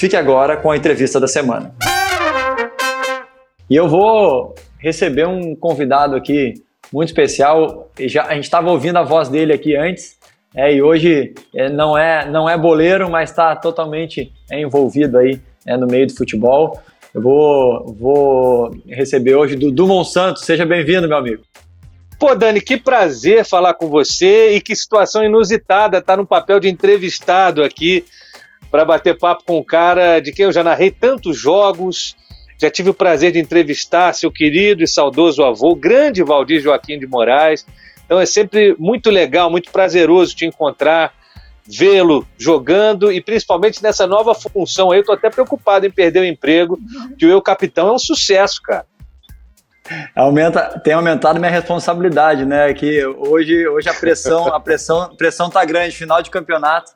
Fique agora com a entrevista da semana. E eu vou receber um convidado aqui muito especial. Já, a gente estava ouvindo a voz dele aqui antes, é, e hoje é, não é não é boleiro, mas está totalmente é, envolvido aí é, no meio do futebol. Eu vou, vou receber hoje Dudu Monsanto. Seja bem-vindo, meu amigo. Pô, Dani, que prazer falar com você e que situação inusitada estar tá no papel de entrevistado aqui para bater papo com um cara de quem eu já narrei tantos jogos. Já tive o prazer de entrevistar seu querido e saudoso avô, grande Valdir Joaquim de Moraes. Então é sempre muito legal, muito prazeroso te encontrar vê-lo jogando e principalmente nessa nova função aí, eu tô até preocupado em perder o emprego, que o Eu Capitão é um sucesso, cara. Aumenta, tem aumentado minha responsabilidade, né? Que hoje, hoje a pressão, a pressão, pressão tá grande, final de campeonato.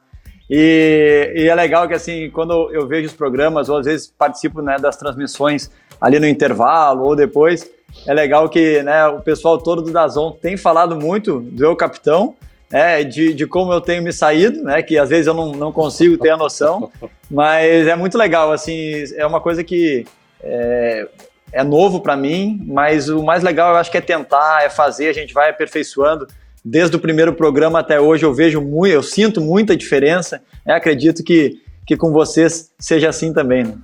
E, e, é legal que assim, quando eu vejo os programas, ou às vezes participo né, das transmissões ali no intervalo ou depois, é legal que né, o pessoal todo do Dazon tem falado muito do Eu Capitão, é, de, de como eu tenho me saído, né? Que às vezes eu não, não consigo ter a noção, mas é muito legal, assim, é uma coisa que é, é novo para mim, mas o mais legal eu acho que é tentar, é fazer, a gente vai aperfeiçoando. Desde o primeiro programa até hoje eu vejo muito, eu sinto muita diferença. É, acredito que, que com vocês seja assim também. Né?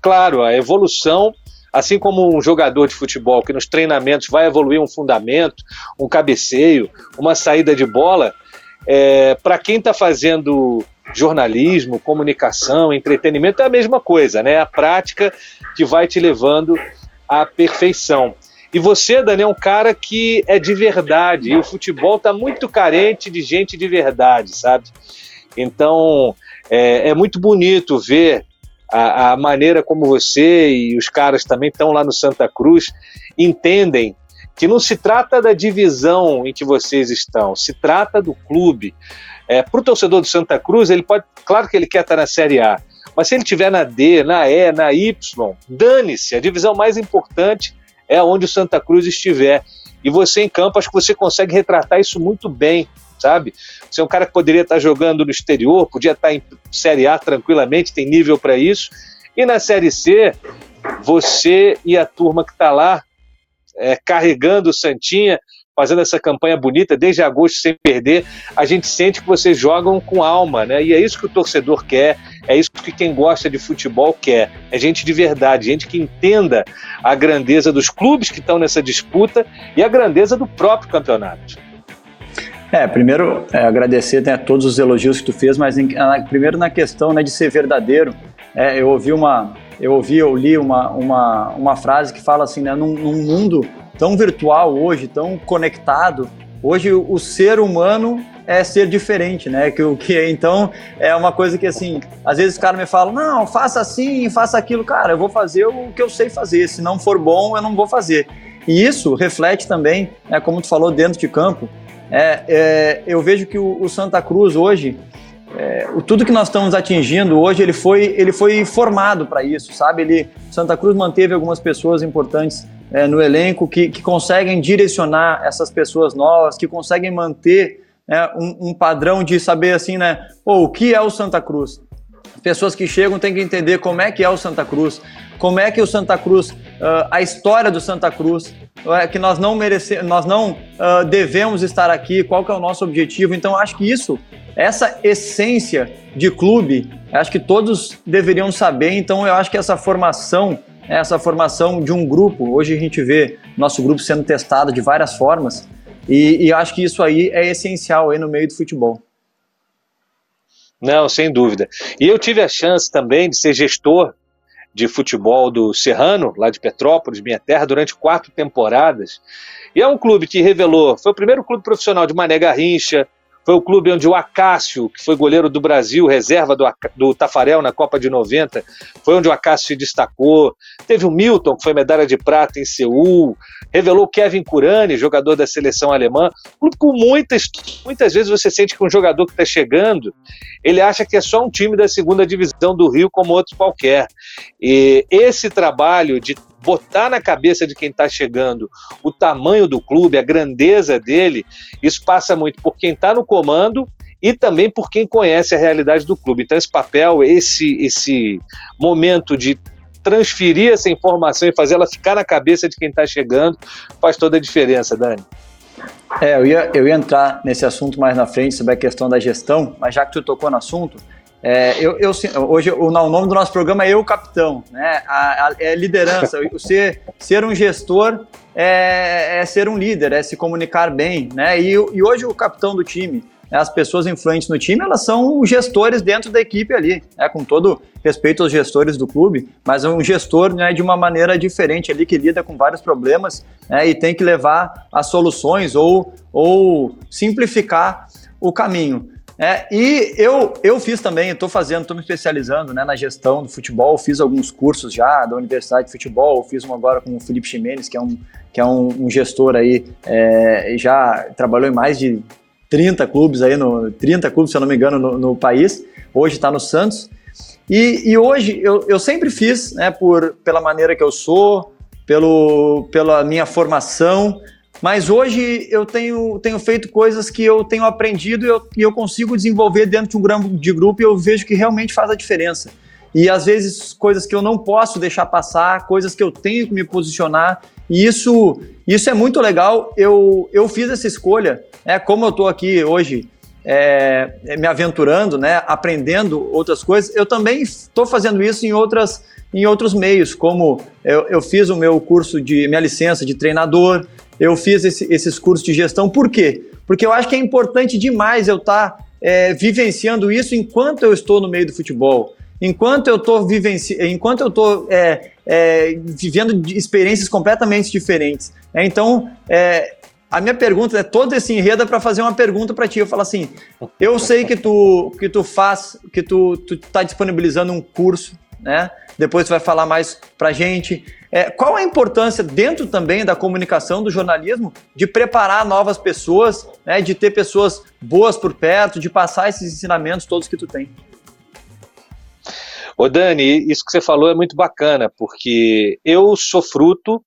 Claro, a evolução Assim como um jogador de futebol que nos treinamentos vai evoluir um fundamento, um cabeceio, uma saída de bola, é, para quem está fazendo jornalismo, comunicação, entretenimento, é a mesma coisa, né? A prática que vai te levando à perfeição. E você, Dani, é um cara que é de verdade. E o futebol está muito carente de gente de verdade, sabe? Então é, é muito bonito ver a, a maneira como você e os caras também estão lá no Santa Cruz entendem que não se trata da divisão em que vocês estão, se trata do clube. É, Para o torcedor do Santa Cruz, ele pode, claro que ele quer estar na Série A, mas se ele estiver na D, na E, na Y, dane-se, a divisão mais importante é onde o Santa Cruz estiver. E você em campo, acho que você consegue retratar isso muito bem sabe? Você é um cara que poderia estar jogando no exterior, podia estar em Série A tranquilamente, tem nível para isso. E na Série C, você e a turma que está lá é, carregando o Santinha, fazendo essa campanha bonita desde agosto sem perder, a gente sente que vocês jogam com alma, né? E é isso que o torcedor quer, é isso que quem gosta de futebol quer. É gente de verdade, gente que entenda a grandeza dos clubes que estão nessa disputa e a grandeza do próprio campeonato. É, primeiro é, agradecer né, todos os elogios que tu fez, mas em, primeiro na questão né, de ser verdadeiro, é, eu ouvi uma, eu ouvi, eu li uma, uma, uma frase que fala assim, né, num, num mundo tão virtual hoje, tão conectado, hoje o, o ser humano é ser diferente, né? Que o que então é uma coisa que assim, às vezes os caras me falam, não, faça assim, faça aquilo, cara, eu vou fazer o que eu sei fazer. Se não for bom, eu não vou fazer. E isso reflete também, né, como tu falou, dentro de campo, é, é, eu vejo que o, o Santa Cruz hoje, é, o, tudo que nós estamos atingindo hoje, ele foi, ele foi formado para isso, sabe? Ele, Santa Cruz manteve algumas pessoas importantes é, no elenco que, que conseguem direcionar essas pessoas novas, que conseguem manter né, um, um, padrão de saber assim, né? Oh, o que é o Santa Cruz? Pessoas que chegam têm que entender como é que é o Santa Cruz, como é que o Santa Cruz, uh, a história do Santa Cruz, uh, que nós não merecemos, nós não uh, devemos estar aqui, qual que é o nosso objetivo. Então, acho que isso, essa essência de clube, acho que todos deveriam saber. Então, eu acho que essa formação, essa formação de um grupo, hoje a gente vê nosso grupo sendo testado de várias formas, e, e acho que isso aí é essencial aí no meio do futebol. Não, sem dúvida. E eu tive a chance também de ser gestor de futebol do Serrano, lá de Petrópolis, minha terra, durante quatro temporadas. E é um clube que revelou, foi o primeiro clube profissional de Mané Garrincha, Foi o clube onde o Acácio, que foi goleiro do Brasil, reserva do, do Tafarel na Copa de 90, foi onde o Acácio se destacou. Teve o Milton, que foi medalha de prata em Seul. Revelou Kevin Curani, jogador da seleção alemã. Clube com muitas, muitas vezes você sente que um jogador que está chegando, ele acha que é só um time da segunda divisão do Rio, como outro qualquer. E esse trabalho de botar na cabeça de quem está chegando o tamanho do clube, a grandeza dele, isso passa muito por quem está no comando e também por quem conhece a realidade do clube. Então, esse papel, esse, esse momento de transferir essa informação e fazer ela ficar na cabeça de quem está chegando, faz toda a diferença, Dani. É, eu ia, eu ia entrar nesse assunto mais na frente sobre a questão da gestão, mas já que tu tocou no assunto, é, eu, eu, hoje o, o, nome do nosso programa é Eu Capitão, né? A, a, é liderança. ser, ser um gestor é, é, ser um líder, é se comunicar bem, né? E, e hoje o capitão do time, né, as pessoas influentes no time, elas são gestores dentro da equipe ali, né? Com todo respeito aos gestores do clube, mas é um gestor né, de uma maneira diferente ali que lida com vários problemas né, e tem que levar as soluções ou, ou simplificar o caminho. É, e eu, eu fiz também, estou fazendo, estou me especializando né, na gestão do futebol, fiz alguns cursos já da Universidade de Futebol, fiz um agora com o Felipe Ximenes, que é um, que é um, um gestor aí, é, já trabalhou em mais de 30 clubes aí, no, 30 clubes, se eu não me engano, no, no país, hoje está no Santos. E, e hoje eu, eu sempre fiz, né, por, pela maneira que eu sou, pelo, pela minha formação, mas hoje eu tenho, tenho feito coisas que eu tenho aprendido e eu, e eu consigo desenvolver dentro de um grupo de grupo e eu vejo que realmente faz a diferença. E às vezes coisas que eu não posso deixar passar, coisas que eu tenho que me posicionar. E isso, isso é muito legal. Eu, eu fiz essa escolha, né? Como eu estou aqui hoje é, me aventurando, né? Aprendendo outras coisas, eu também estou fazendo isso em outras em outros meios, como eu, eu fiz o meu curso de minha licença de treinador, eu fiz esse, esses cursos de gestão. Por quê? Porque eu acho que é importante demais eu estar tá, é, vivenciando isso enquanto eu estou no meio do futebol. Enquanto eu estou enquanto eu estou é, é, vivendo experiências completamente diferentes. É, então, é, a minha pergunta é todo esse enredo é para fazer uma pergunta para ti. Eu falo assim: eu sei que tu que tu faz, que tu tu tá disponibilizando um curso, né? Depois vai falar mais para gente. É, qual a importância dentro também da comunicação do jornalismo de preparar novas pessoas, né, de ter pessoas boas por perto, de passar esses ensinamentos todos que tu tem? Ô Dani, isso que você falou é muito bacana, porque eu sou fruto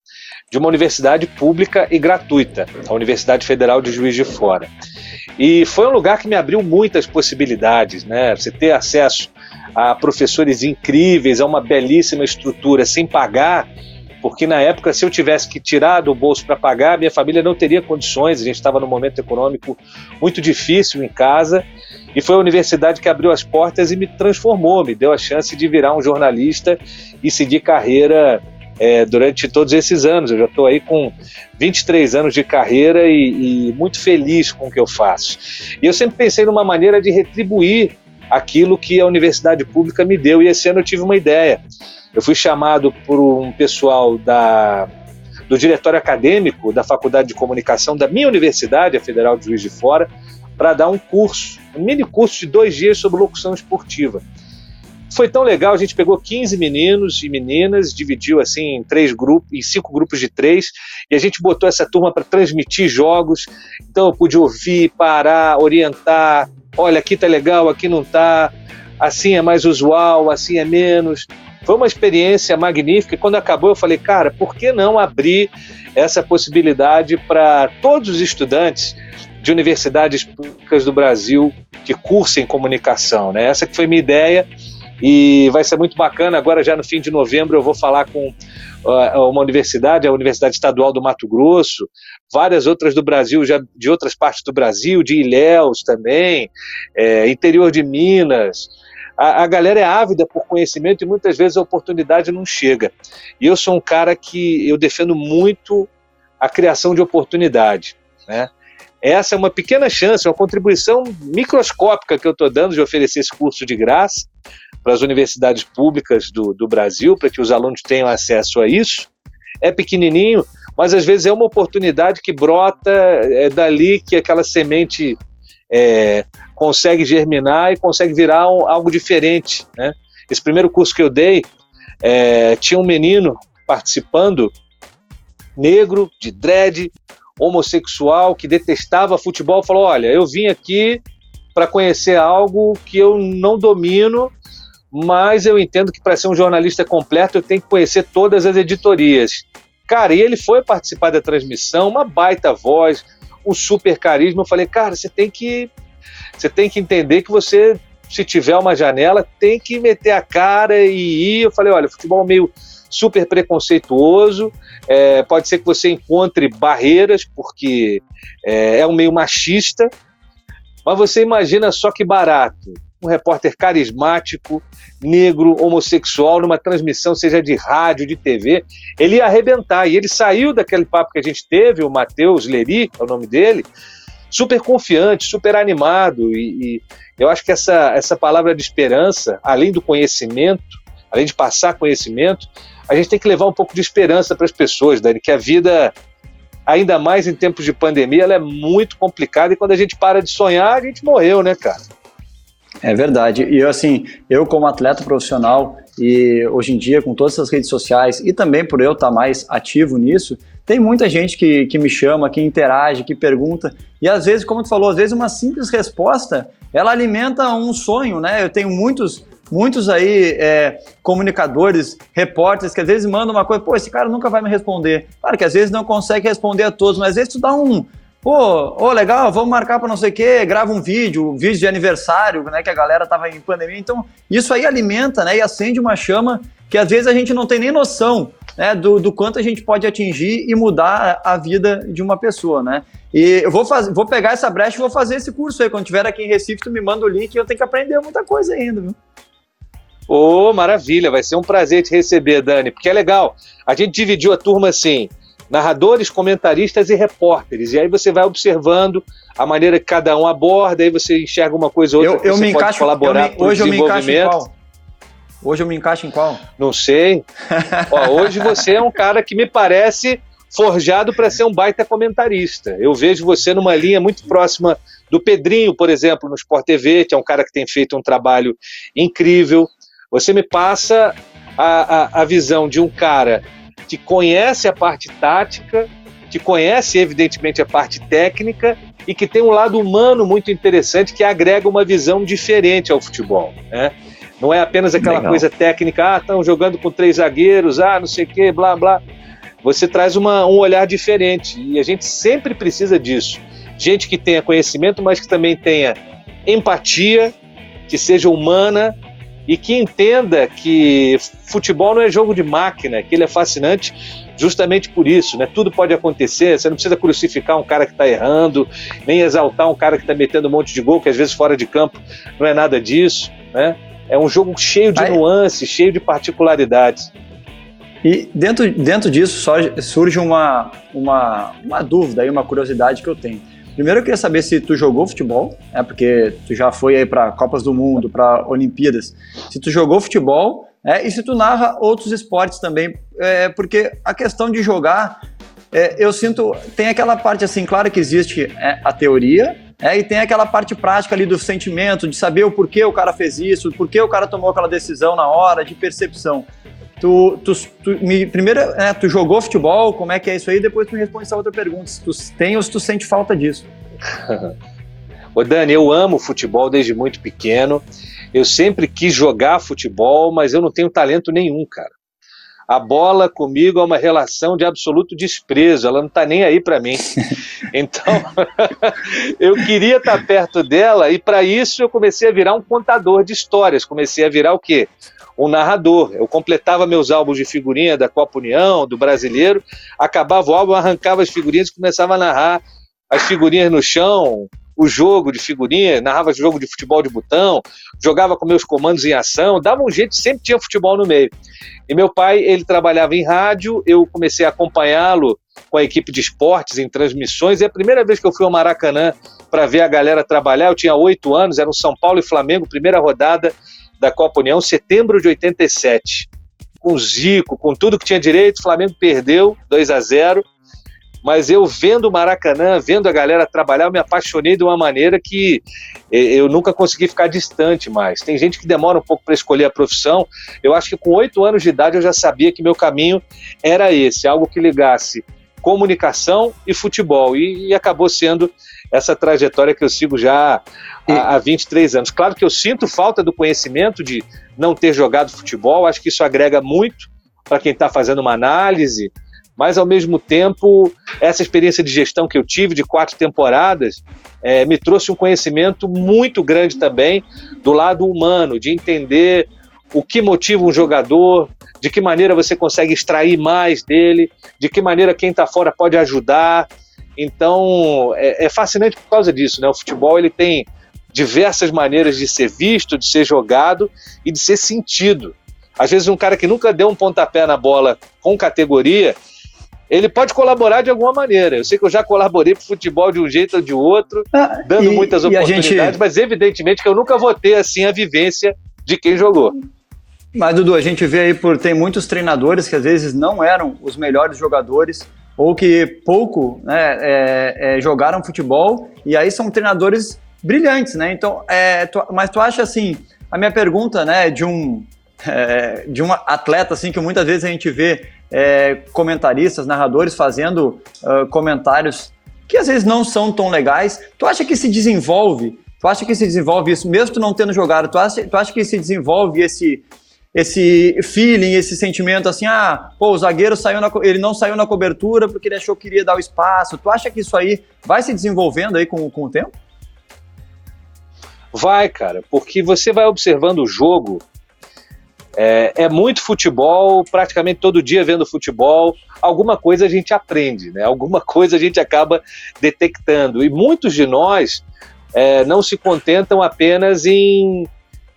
de uma universidade pública e gratuita, a Universidade Federal de Juiz de Fora. E foi um lugar que me abriu muitas possibilidades, né? Você ter acesso a professores incríveis, a uma belíssima estrutura sem pagar porque na época, se eu tivesse que tirar do bolso para pagar, minha família não teria condições, a gente estava num momento econômico muito difícil em casa, e foi a universidade que abriu as portas e me transformou, me deu a chance de virar um jornalista e seguir carreira é, durante todos esses anos. Eu já estou aí com 23 anos de carreira e, e muito feliz com o que eu faço. E eu sempre pensei numa maneira de retribuir aquilo que a universidade pública me deu, e esse ano eu tive uma ideia. Eu fui chamado por um pessoal da, do diretório acadêmico da Faculdade de Comunicação da minha universidade, a Federal de Juiz de Fora, para dar um curso, um mini curso de dois dias sobre locução esportiva. Foi tão legal, a gente pegou 15 meninos e meninas, dividiu assim em três grupos, em cinco grupos de três, e a gente botou essa turma para transmitir jogos. Então eu pude ouvir, parar, orientar. Olha, aqui tá legal, aqui não tá. Assim é mais usual, assim é menos. Foi uma experiência magnífica e quando acabou eu falei, cara, por que não abrir essa possibilidade para todos os estudantes de universidades públicas do Brasil que cursem comunicação, né? Essa que foi minha ideia e vai ser muito bacana. Agora, já no fim de novembro, eu vou falar com uh, uma universidade, a Universidade Estadual do Mato Grosso, várias outras do Brasil, já de outras partes do Brasil, de Ilhéus também, é, interior de Minas a, a galera é ávida por conhecimento e muitas vezes a oportunidade não chega. E eu sou um cara que eu defendo muito a criação de oportunidade, né? Essa é uma pequena chance, uma contribuição microscópica que eu estou dando de oferecer esse curso de graça para as universidades públicas do, do Brasil, para que os alunos tenham acesso a isso. É pequenininho, mas às vezes é uma oportunidade que brota é dali que aquela semente é, consegue germinar e consegue virar um, algo diferente. Né? Esse primeiro curso que eu dei, é, tinha um menino participando, negro, de dread, homossexual, que detestava futebol, falou: Olha, eu vim aqui para conhecer algo que eu não domino, mas eu entendo que para ser um jornalista completo eu tenho que conhecer todas as editorias. Cara, e ele foi participar da transmissão, uma baita voz, um super carisma. Eu falei, cara, você tem que você tem que entender que você, se tiver uma janela, tem que meter a cara e ir. Eu falei, olha, futebol é meio super preconceituoso, é, pode ser que você encontre barreiras, porque é, é um meio machista, mas você imagina só que barato um repórter carismático, negro, homossexual, numa transmissão, seja de rádio, de TV, ele ia arrebentar. E ele saiu daquele papo que a gente teve, o Matheus Leri, é o nome dele, super confiante, super animado. E, e eu acho que essa, essa palavra de esperança, além do conhecimento, além de passar conhecimento, a gente tem que levar um pouco de esperança para as pessoas, Dani, que a vida, ainda mais em tempos de pandemia, ela é muito complicada e quando a gente para de sonhar, a gente morreu, né, cara? É verdade. E eu, assim, eu como atleta profissional e hoje em dia com todas essas redes sociais e também por eu estar mais ativo nisso, tem muita gente que, que me chama, que interage, que pergunta. E às vezes, como tu falou, às vezes uma simples resposta, ela alimenta um sonho, né? Eu tenho muitos muitos aí é, comunicadores, repórteres que às vezes mandam uma coisa, pô, esse cara nunca vai me responder. Claro que às vezes não consegue responder a todos, mas às vezes tu dá um, Pô, oh, legal, vamos marcar para não sei o quê, grava um vídeo, um vídeo de aniversário, né, que a galera tava em pandemia. Então, isso aí alimenta, né, e acende uma chama que às vezes a gente não tem nem noção, né, do, do quanto a gente pode atingir e mudar a vida de uma pessoa, né. E eu vou, fazer, vou pegar essa brecha e vou fazer esse curso aí. Quando tiver aqui em Recife, tu me manda o link e eu tenho que aprender muita coisa ainda, viu? Ô, oh, maravilha, vai ser um prazer te receber, Dani, porque é legal. A gente dividiu a turma assim, narradores, comentaristas e repórteres. E aí você vai observando a maneira que cada um aborda, aí você enxerga uma coisa ou outra, eu, eu você me pode encaixo, colaborar para o desenvolvimento. Hoje eu me encaixo em qual? Não sei. Ó, hoje você é um cara que me parece forjado para ser um baita comentarista. Eu vejo você numa linha muito próxima do Pedrinho, por exemplo, no Sport TV, que é um cara que tem feito um trabalho incrível. Você me passa a, a, a visão de um cara que conhece a parte tática, que conhece, evidentemente, a parte técnica e que tem um lado humano muito interessante que agrega uma visão diferente ao futebol. Né? Não é apenas aquela Legal. coisa técnica, ah, estão jogando com três zagueiros, ah, não sei o quê, blá, blá. Você traz uma, um olhar diferente e a gente sempre precisa disso. Gente que tenha conhecimento, mas que também tenha empatia, que seja humana e que entenda que futebol não é jogo de máquina, que ele é fascinante justamente por isso, né? Tudo pode acontecer, você não precisa crucificar um cara que está errando, nem exaltar um cara que está metendo um monte de gol, que às vezes fora de campo não é nada disso, né? É um jogo cheio de Aí... nuances, cheio de particularidades. E dentro, dentro disso surge uma, uma, uma dúvida e uma curiosidade que eu tenho. Primeiro eu queria saber se tu jogou futebol, é porque tu já foi aí para Copas do Mundo, para Olimpíadas. Se tu jogou futebol, é, e se tu narra outros esportes também, é, porque a questão de jogar, é, eu sinto, tem aquela parte assim, claro que existe é, a teoria, é, e tem aquela parte prática ali do sentimento, de saber o porquê o cara fez isso, por que o cara tomou aquela decisão na hora, de percepção. Tu, tu, tu me, primeiro, é, tu jogou futebol, como é que é isso aí? Depois tu me responde essa outra pergunta. Se tu tem ou se tu sente falta disso. Ô Dani, eu amo futebol desde muito pequeno. Eu sempre quis jogar futebol, mas eu não tenho talento nenhum, cara. A bola comigo é uma relação de absoluto desprezo, ela não tá nem aí para mim. Então, eu queria estar tá perto dela e para isso eu comecei a virar um contador de histórias, comecei a virar o quê? Um narrador. Eu completava meus álbuns de figurinha da Copa União, do Brasileiro, acabava o álbum, arrancava as figurinhas e começava a narrar as figurinhas no chão, o jogo de figurinha, narrava jogo de futebol de botão, jogava com meus comandos em ação, dava um jeito, sempre tinha futebol no meio. E meu pai, ele trabalhava em rádio, eu comecei a acompanhá-lo com a equipe de esportes em transmissões, e a primeira vez que eu fui ao Maracanã para ver a galera trabalhar, eu tinha oito anos, era um São Paulo e Flamengo, primeira rodada, da Copa União, setembro de 87. Com Zico, com tudo que tinha direito, o Flamengo perdeu 2 a 0 mas eu vendo o Maracanã, vendo a galera trabalhar, eu me apaixonei de uma maneira que eu nunca consegui ficar distante mais. Tem gente que demora um pouco para escolher a profissão. Eu acho que com oito anos de idade eu já sabia que meu caminho era esse, algo que ligasse comunicação e futebol. E, e acabou sendo essa trajetória que eu sigo já há, há 23 anos. Claro que eu sinto falta do conhecimento de não ter jogado futebol, acho que isso agrega muito para quem está fazendo uma análise, mas ao mesmo tempo, essa experiência de gestão que eu tive de quatro temporadas é, me trouxe um conhecimento muito grande também do lado humano, de entender o que motiva um jogador, de que maneira você consegue extrair mais dele, de que maneira quem está fora pode ajudar. Então é, é, fascinante por causa disso, né? O futebol ele tem diversas maneiras de ser visto, de ser jogado e de ser sentido. Às vezes um cara que nunca deu um pontapé na bola com categoria, ele pode colaborar de alguma maneira. Eu sei que eu já colaborei para o futebol de um jeito ou de outro, ah, dando e, muitas oportunidades, gente... mas evidentemente que eu nunca vou ter assim a vivência de quem jogou. Mas, Dudu, a gente vê aí por tem muitos treinadores que às vezes não eram os melhores jogadores ou que pouco né, é, é, jogaram futebol e aí são treinadores brilhantes, né? Então, é, tu, mas tu acha assim, a minha pergunta, né, de um é, de um atleta assim que muitas vezes a gente vê é, comentaristas, narradores fazendo uh, comentários que às vezes não são tão legais. Tu acha que se desenvolve? Tu acha que se desenvolve isso, mesmo tu não tendo jogado? Tu acha, tu acha que se desenvolve esse esse feeling, esse sentimento assim, ah, pô, o zagueiro saiu na, ele não saiu na cobertura porque ele achou que queria dar o espaço. Tu acha que isso aí vai se desenvolvendo aí com, com o tempo? Vai, cara, porque você vai observando o jogo. É, é, muito futebol, praticamente todo dia vendo futebol. Alguma coisa a gente aprende, né? Alguma coisa a gente acaba detectando. E muitos de nós é, não se contentam apenas em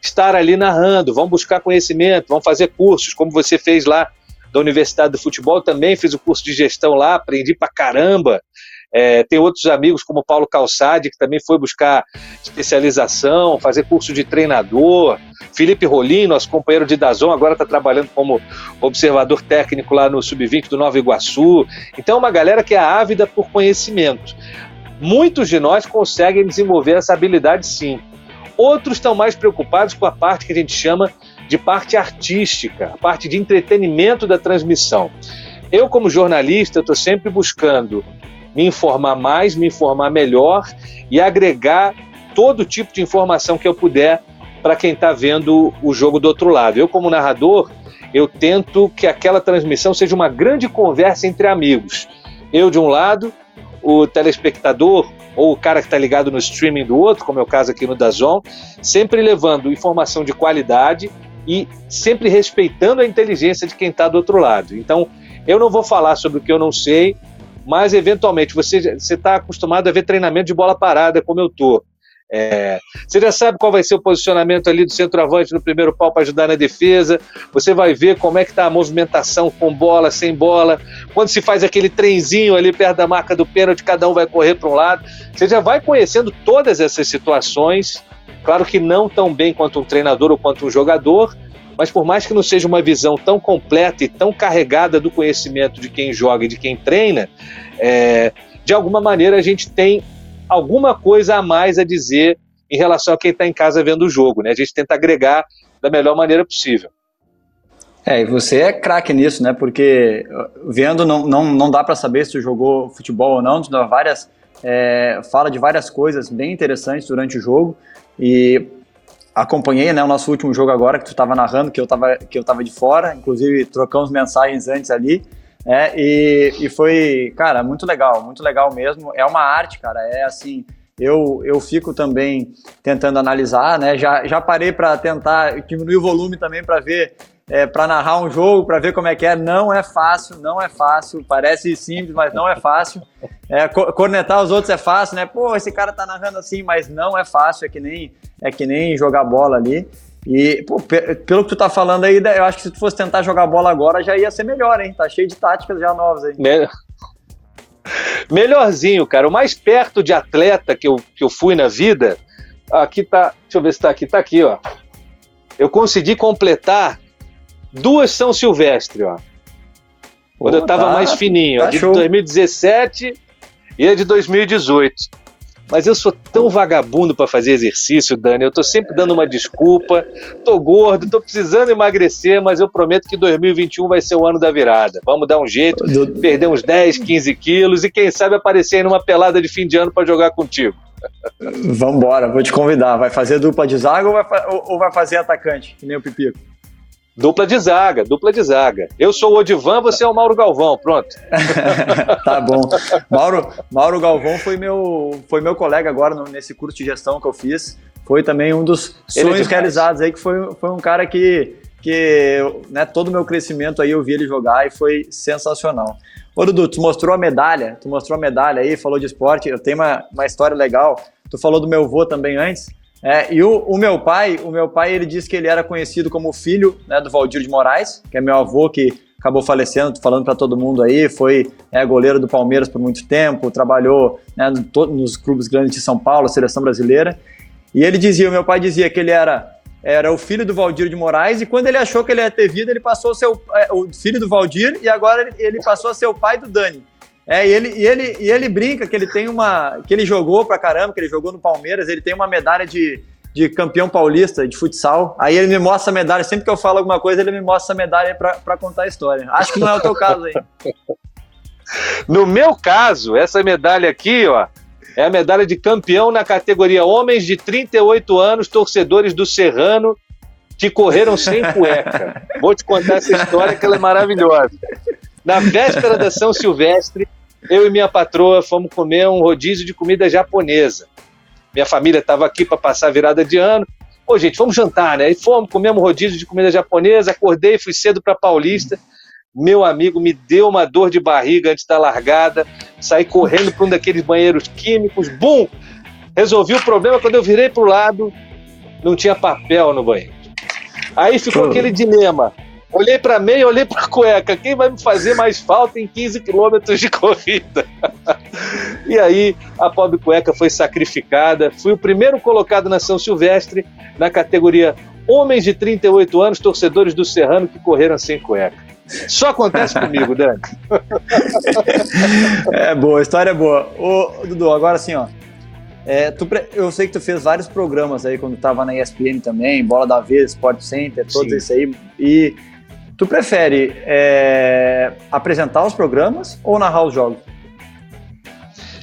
estar ali narrando, vão buscar conhecimento, vão fazer cursos, como você fez lá da Universidade do Futebol, também fiz o curso de gestão lá, aprendi pra caramba. É, tem outros amigos como Paulo Calçade, que também foi buscar especialização, fazer curso de treinador. Felipe Rolim, nosso companheiro de Dazon, agora está trabalhando como observador técnico lá no Sub-20 do Nova Iguaçu. Então, uma galera que é ávida por conhecimento. Muitos de nós conseguem desenvolver essa habilidade sim. Outros estão mais preocupados com a parte que a gente chama de parte artística, a parte de entretenimento da transmissão. Eu, como jornalista, estou sempre buscando me informar mais, me informar melhor e agregar todo tipo de informação que eu puder para quem está vendo o jogo do outro lado. Eu, como narrador, eu tento que aquela transmissão seja uma grande conversa entre amigos. Eu de um lado, o telespectador ou o cara que está ligado no streaming do outro, como é o caso aqui no Dazon, sempre levando informação de qualidade e sempre respeitando a inteligência de quem está do outro lado. Então, eu não vou falar sobre o que eu não sei, mas eventualmente você está acostumado a ver treinamento de bola parada, como eu estou. É, você já sabe qual vai ser o posicionamento ali do centroavante no primeiro pau para ajudar na defesa. Você vai ver como é que está a movimentação com bola, sem bola. Quando se faz aquele trenzinho ali perto da marca do pênalti, cada um vai correr para um lado. Você já vai conhecendo todas essas situações. Claro que não tão bem quanto um treinador ou quanto um jogador, mas por mais que não seja uma visão tão completa e tão carregada do conhecimento de quem joga e de quem treina, é, de alguma maneira a gente tem alguma coisa a mais a dizer em relação a quem está em casa vendo o jogo. Né? A gente tenta agregar da melhor maneira possível. É, e você é craque nisso, né? Porque uh, vendo não, não, não dá para saber se tu jogou futebol ou não, tu dá várias, é, fala de várias coisas bem interessantes durante o jogo e acompanhei né, o nosso último jogo agora que tu estava narrando, que eu estava que eu de fora, inclusive trocamos mensagens antes ali é, e, e foi, cara, muito legal, muito legal mesmo. É uma arte, cara, é assim, eu, eu fico também tentando analisar, né? Já, já parei para tentar diminuir o volume também para ver, é, para narrar um jogo, para ver como é que é. Não é fácil, não é fácil. Parece simples, mas não é fácil. É, cornetar os outros é fácil, né? Pô, esse cara tá narrando assim, mas não é fácil. É que nem, é que nem jogar bola ali. E, pô, pelo que tu tá falando aí, eu acho que se tu fosse tentar jogar bola agora já ia ser melhor, hein? Tá cheio de táticas já novas aí. Melhorzinho, cara. O mais perto de atleta que eu, que eu fui na vida, aqui tá. Deixa eu ver se tá aqui. Tá aqui, ó. Eu consegui completar duas São Silvestre, ó. Quando eu estava tá, mais fininho, tá a de show. 2017 e a de 2018. Mas eu sou tão vagabundo para fazer exercício, Dani. Eu tô sempre dando uma desculpa. Tô gordo, tô precisando emagrecer, mas eu prometo que 2021 vai ser o ano da virada. Vamos dar um jeito, perder uns 10, 15 quilos e quem sabe aparecer aí numa pelada de fim de ano para jogar contigo. Vambora, vou te convidar. Vai fazer dupla de zaga ou vai, ou vai fazer atacante, que nem o Pipico? Dupla de zaga, dupla de zaga. Eu sou o Odivan, você é o Mauro Galvão, pronto. tá bom. Mauro, Mauro Galvão foi meu, foi meu colega agora no, nesse curso de gestão que eu fiz. Foi também um dos é sonhos realizados aí, que foi, foi um cara que, que né, todo o meu crescimento aí eu vi ele jogar e foi sensacional. Ô Dudu, tu mostrou a medalha, tu mostrou a medalha aí, falou de esporte, eu tenho uma, uma história legal. Tu falou do meu avô também antes. É, e o, o, meu pai, o meu pai, ele disse que ele era conhecido como filho né, do Valdir de Moraes, que é meu avô que acabou falecendo, falando para todo mundo aí, foi é, goleiro do Palmeiras por muito tempo, trabalhou né, no, nos clubes grandes de São Paulo, seleção brasileira. E ele dizia, o meu pai dizia que ele era era o filho do Valdir de Moraes e quando ele achou que ele ia ter vida, ele passou a ser o, é, o filho do Valdir e agora ele passou a ser o pai do Dani. É, e ele, e, ele, e ele brinca que ele tem uma. que ele jogou pra caramba, que ele jogou no Palmeiras, ele tem uma medalha de, de campeão paulista de futsal. Aí ele me mostra a medalha, sempre que eu falo alguma coisa, ele me mostra a medalha pra, pra contar a história. Acho que não é o teu caso aí. No meu caso, essa medalha aqui, ó, é a medalha de campeão na categoria Homens de 38 anos, torcedores do Serrano, que correram sem cueca. Vou te contar essa história que ela é maravilhosa. Na véspera da São Silvestre, eu e minha patroa fomos comer um rodízio de comida japonesa. Minha família estava aqui para passar a virada de ano. Pô, gente, vamos jantar, né? E fomos, comemos rodízio de comida japonesa, acordei, fui cedo para Paulista. Meu amigo me deu uma dor de barriga antes da largada, saí correndo para um daqueles banheiros químicos, bum! Resolvi o problema quando eu virei para o lado, não tinha papel no banheiro. Aí ficou aquele dilema: Olhei para meia, olhei para cueca. Quem vai me fazer mais falta em 15 quilômetros de corrida? e aí a pobre cueca foi sacrificada. Fui o primeiro colocado na São Silvestre na categoria Homens de 38 anos, torcedores do Serrano que correram sem cueca. Só acontece comigo, Dani. é boa, a história é boa. Ô, Dudu, agora sim, ó. É, tu, eu sei que tu fez vários programas aí quando tava na ESPN também, Bola da Vez, Sport Center, todos esses aí. E Tu prefere é, apresentar os programas ou narrar os jogos?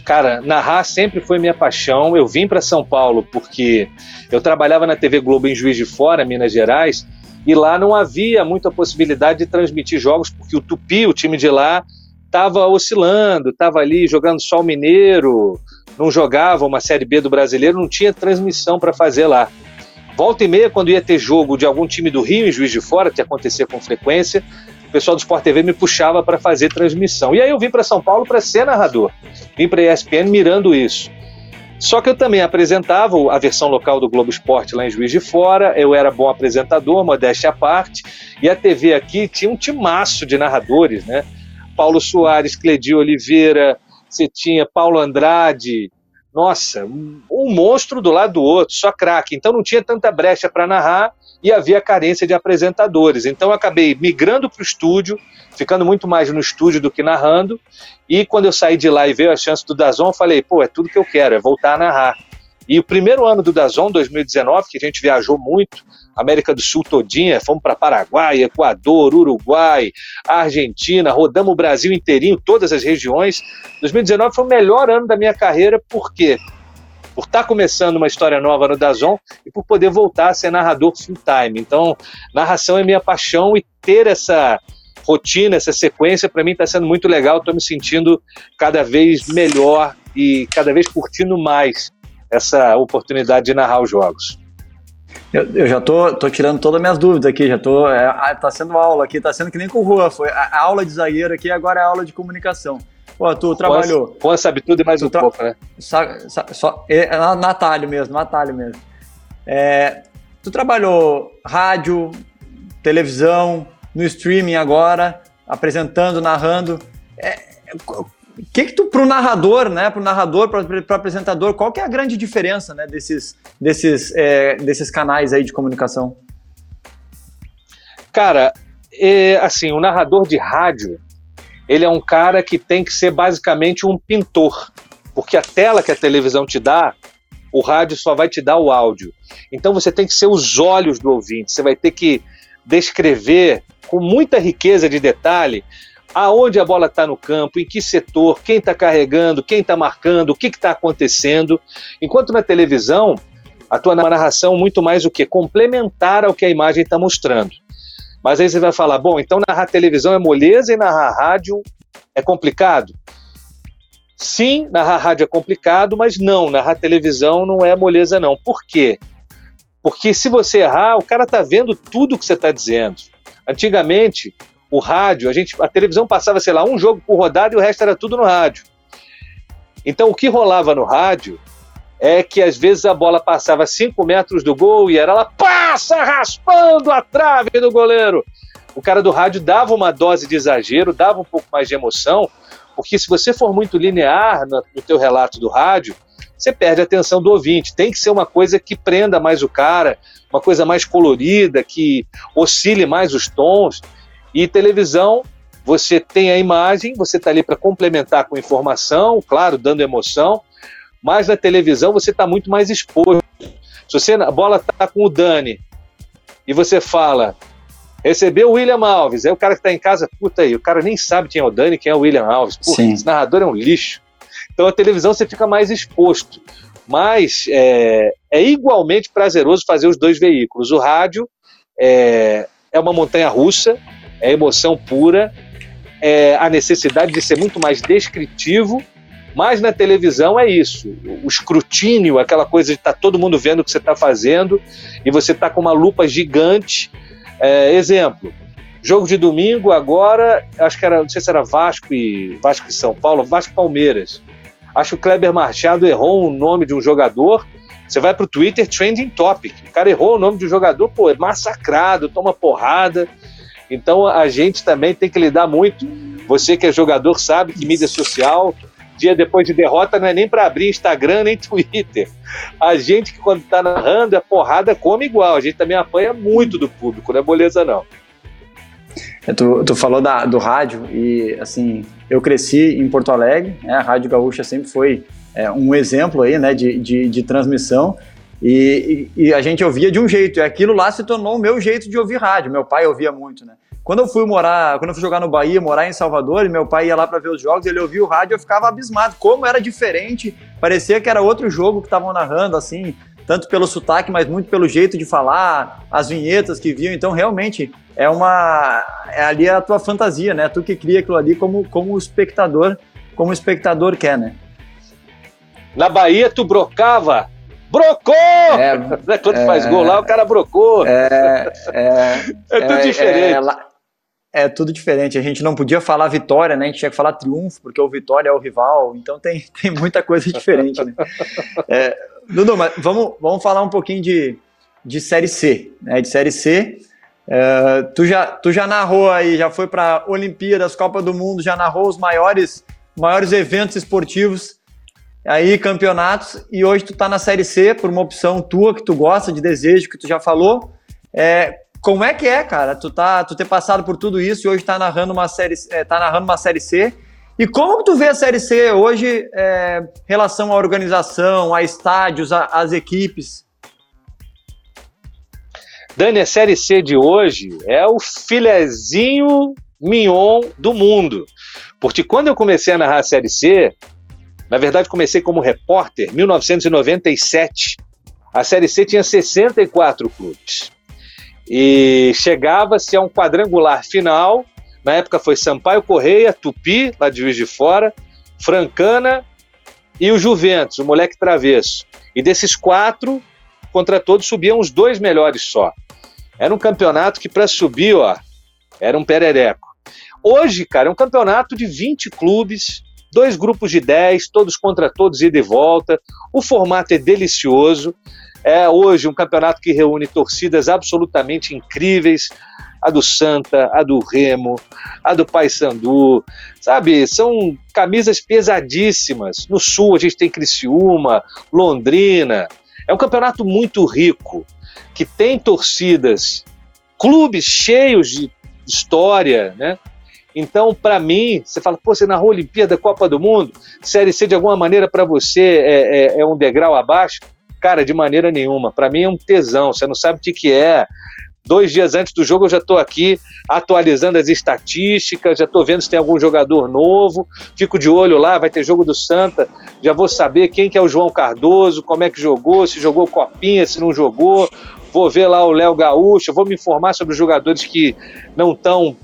Cara, narrar sempre foi minha paixão. Eu vim para São Paulo porque eu trabalhava na TV Globo em Juiz de Fora, Minas Gerais, e lá não havia muita possibilidade de transmitir jogos porque o Tupi, o time de lá, estava oscilando, estava ali jogando só o Mineiro, não jogava uma Série B do Brasileiro, não tinha transmissão para fazer lá. Volta e meia, quando ia ter jogo de algum time do Rio em Juiz de Fora, que acontecia com frequência, o pessoal do Sport TV me puxava para fazer transmissão. E aí eu vim para São Paulo para ser narrador. Vim para a ESPN mirando isso. Só que eu também apresentava a versão local do Globo Esporte lá em Juiz de Fora, eu era bom apresentador, modéstia à parte, e a TV aqui tinha um timaço de narradores, né? Paulo Soares, Cledi Oliveira, você tinha Paulo Andrade, nossa, um monstro do lado do outro, só craque. Então não tinha tanta brecha para narrar e havia carência de apresentadores. Então eu acabei migrando para o estúdio, ficando muito mais no estúdio do que narrando. E quando eu saí de lá e veio a chance do Dazon, falei, pô, é tudo que eu quero, é voltar a narrar. E o primeiro ano do Dazon, 2019, que a gente viajou muito, América do Sul todinha, fomos para Paraguai, Equador, Uruguai, Argentina, rodamos o Brasil inteirinho, todas as regiões. 2019 foi o melhor ano da minha carreira, por quê? Por estar tá começando uma história nova no Dazon e por poder voltar a ser narrador full time. Então, narração é minha paixão e ter essa rotina, essa sequência, para mim está sendo muito legal. Estou me sentindo cada vez melhor e cada vez curtindo mais essa oportunidade de narrar os jogos. Eu, eu, já tô, tô tirando todas as minhas dúvidas aqui, já tô. É, ah, tá sendo aula aqui, tá sendo que nem com o Rua. Foi a, a aula de zagueiro aqui, agora é aula de comunicação. Pô, tu trabalhou. Pô, sabe tudo e mais um pouco, né? Sa, sa, só, é, é na atalho mesmo, na atalho mesmo. É, tu trabalhou rádio, televisão, no streaming agora, apresentando, narrando. É, que que tu, pro narrador, né, pro narrador, pro, pro apresentador, qual que é a grande diferença, né, desses, desses, é, desses canais aí de comunicação? Cara, é, assim, o narrador de rádio, ele é um cara que tem que ser basicamente um pintor, porque a tela que a televisão te dá, o rádio só vai te dar o áudio. Então você tem que ser os olhos do ouvinte, você vai ter que descrever com muita riqueza de detalhe aonde a bola está no campo, em que setor, quem está carregando, quem está marcando, o que está acontecendo. Enquanto na televisão, a tua narração muito mais o que? Complementar ao que a imagem está mostrando. Mas aí você vai falar, bom, então narrar televisão é moleza e narrar rádio é complicado? Sim, narrar rádio é complicado, mas não, narrar televisão não é moleza não. Por quê? Porque se você errar, o cara está vendo tudo que você está dizendo. Antigamente, o rádio, a, gente, a televisão passava, sei lá, um jogo por rodada e o resto era tudo no rádio. Então, o que rolava no rádio é que às vezes a bola passava 5 metros do gol e era lá, passa raspando a trave do goleiro. O cara do rádio dava uma dose de exagero, dava um pouco mais de emoção, porque se você for muito linear no, no teu relato do rádio, você perde a atenção do ouvinte. Tem que ser uma coisa que prenda mais o cara, uma coisa mais colorida, que oscile mais os tons. E televisão, você tem a imagem, você está ali para complementar com informação, claro, dando emoção, mas na televisão você está muito mais exposto. Se você, a bola está com o Dani e você fala, recebeu o William Alves, aí o cara que está em casa, puta aí, o cara nem sabe quem é o Dani, quem é o William Alves. Pô, esse narrador é um lixo. Então a televisão você fica mais exposto. Mas é, é igualmente prazeroso fazer os dois veículos. O rádio é, é uma montanha russa, é emoção pura, é a necessidade de ser muito mais descritivo mas na televisão é isso, o escrutínio, aquela coisa de estar tá todo mundo vendo o que você está fazendo e você está com uma lupa gigante. É, exemplo, jogo de domingo agora, acho que era, não sei se era Vasco e Vasco e São Paulo, Vasco Palmeiras. Acho que o Kleber Machado errou o nome de um jogador. Você vai para o Twitter, trending topic. O cara errou o nome de um jogador, pô, é massacrado, toma porrada. Então a gente também tem que lidar muito. Você que é jogador sabe que mídia social dia depois de derrota não é nem para abrir Instagram nem Twitter. A gente que quando está narrando é porrada come igual. A gente também apanha muito do público, não é moleza não. É, tu, tu falou da, do rádio e assim eu cresci em Porto Alegre, né, a Rádio Gaúcha sempre foi é, um exemplo aí, né, de, de, de transmissão e, e, e, a gente ouvia de um jeito e aquilo lá se tornou o meu jeito de ouvir rádio. Meu pai ouvia muito, né? Quando eu fui morar, quando eu fui jogar no Bahia, morar em Salvador, e meu pai ia lá para ver os jogos, ele ouvia o rádio, eu ficava abismado, como era diferente, parecia que era outro jogo que estavam narrando, assim, tanto pelo sotaque, mas muito pelo jeito de falar, as vinhetas que viam, então realmente é uma, é ali a tua fantasia, né? Tu que cria aquilo ali como como espectador, como o espectador quer, né? Na Bahia tu brocava Brocou! É, Quando é, faz gol lá, o cara brocou. É, é, é tudo é, diferente. É, é tudo diferente. A gente não podia falar vitória, né? A gente tinha que falar triunfo, porque o Vitória é o rival. Então tem, tem muita coisa diferente, né? É, Dudu, mas vamos, vamos falar um pouquinho de, de Série C, né? De Série C. Tu, já, tu já narrou aí, já foi para Olimpíadas, Copa do Mundo, já narrou os maiores, maiores eventos esportivos, aí campeonatos, e hoje tu tá na Série C por uma opção tua que tu gosta, de desejo, que tu já falou. É, como é que é, cara? Tu, tá, tu ter passado por tudo isso e hoje tá narrando uma série, é, tá narrando uma série C. E como tu vê a série C hoje é, relação à organização, a estádios, às equipes? Dani, a série C de hoje é o filezinho mignon do mundo. Porque quando eu comecei a narrar a série C, na verdade comecei como repórter, 1997. A série C tinha 64 clubes. E chegava-se a um quadrangular final. Na época foi Sampaio Correia, Tupi, lá de Juiz de Fora, Francana e o Juventus, o moleque travesso. E desses quatro, contra todos subiam os dois melhores só. Era um campeonato que para subir, ó, era um perereco. Hoje, cara, é um campeonato de 20 clubes, dois grupos de 10, todos contra todos, ida e volta. O formato é delicioso. É hoje um campeonato que reúne torcidas absolutamente incríveis, a do Santa, a do Remo, a do Paysandu, sabe? São camisas pesadíssimas. No Sul a gente tem Criciúma, Londrina. É um campeonato muito rico, que tem torcidas, clubes cheios de história, né? Então, para mim, você fala, pô, você narrou Olimpíada, Copa do Mundo, Série C de alguma maneira para você é, é, é, um degrau abaixo? Cara, de maneira nenhuma. Para mim é um tesão, você não sabe o que, que é. Dois dias antes do jogo eu já estou aqui atualizando as estatísticas, já estou vendo se tem algum jogador novo, fico de olho lá, vai ter jogo do Santa, já vou saber quem que é o João Cardoso, como é que jogou, se jogou copinha, se não jogou, vou ver lá o Léo Gaúcho, vou me informar sobre os jogadores que não estão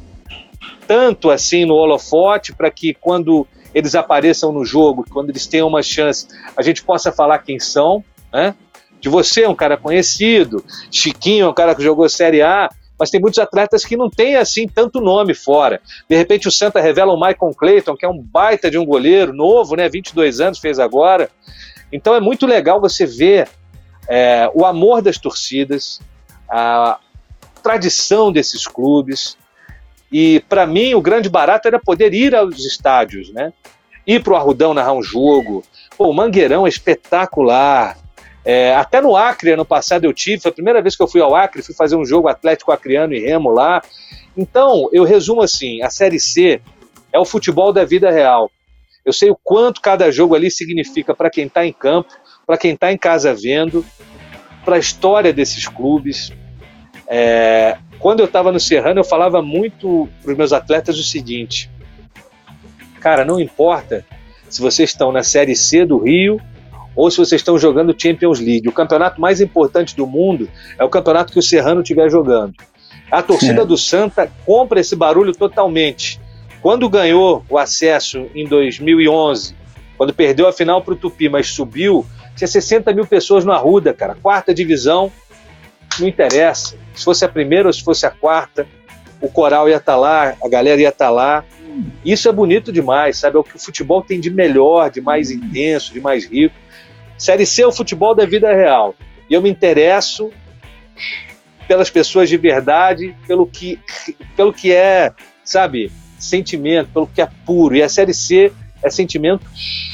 tanto assim no holofote para que quando eles apareçam no jogo, quando eles tenham uma chance, a gente possa falar quem são, né? De você, um cara conhecido, Chiquinho, um cara que jogou Série A, mas tem muitos atletas que não têm assim tanto nome fora. De repente o Santa revela o Michael Clayton, que é um baita de um goleiro, novo, né? 22 anos fez agora. Então é muito legal você ver é, o amor das torcidas, a tradição desses clubes, e para mim o grande barato era poder ir aos estádios, né? Ir para o Arrudão narrar um jogo. Pô, o Mangueirão é espetacular. É, até no Acre, ano passado eu tive, foi a primeira vez que eu fui ao Acre, fui fazer um jogo Atlético Acreano e Remo lá. Então, eu resumo assim: a Série C é o futebol da vida real. Eu sei o quanto cada jogo ali significa para quem está em campo, para quem está em casa vendo, para a história desses clubes. É, quando eu estava no Serrano, eu falava muito para os meus atletas o seguinte: cara, não importa se vocês estão na Série C do Rio ou se vocês estão jogando Champions League. O campeonato mais importante do mundo é o campeonato que o Serrano estiver jogando. A torcida é. do Santa compra esse barulho totalmente. Quando ganhou o acesso em 2011, quando perdeu a final para o Tupi, mas subiu, tinha 60 mil pessoas no Arruda, cara. Quarta divisão, não interessa. Se fosse a primeira ou se fosse a quarta, o coral ia estar tá lá, a galera ia estar tá lá. Isso é bonito demais, sabe? É o que o futebol tem de melhor, de mais intenso, de mais rico. Série C é o futebol da vida real. E eu me interesso pelas pessoas de verdade, pelo que, pelo que é, sabe, sentimento, pelo que é puro. E a Série C é sentimento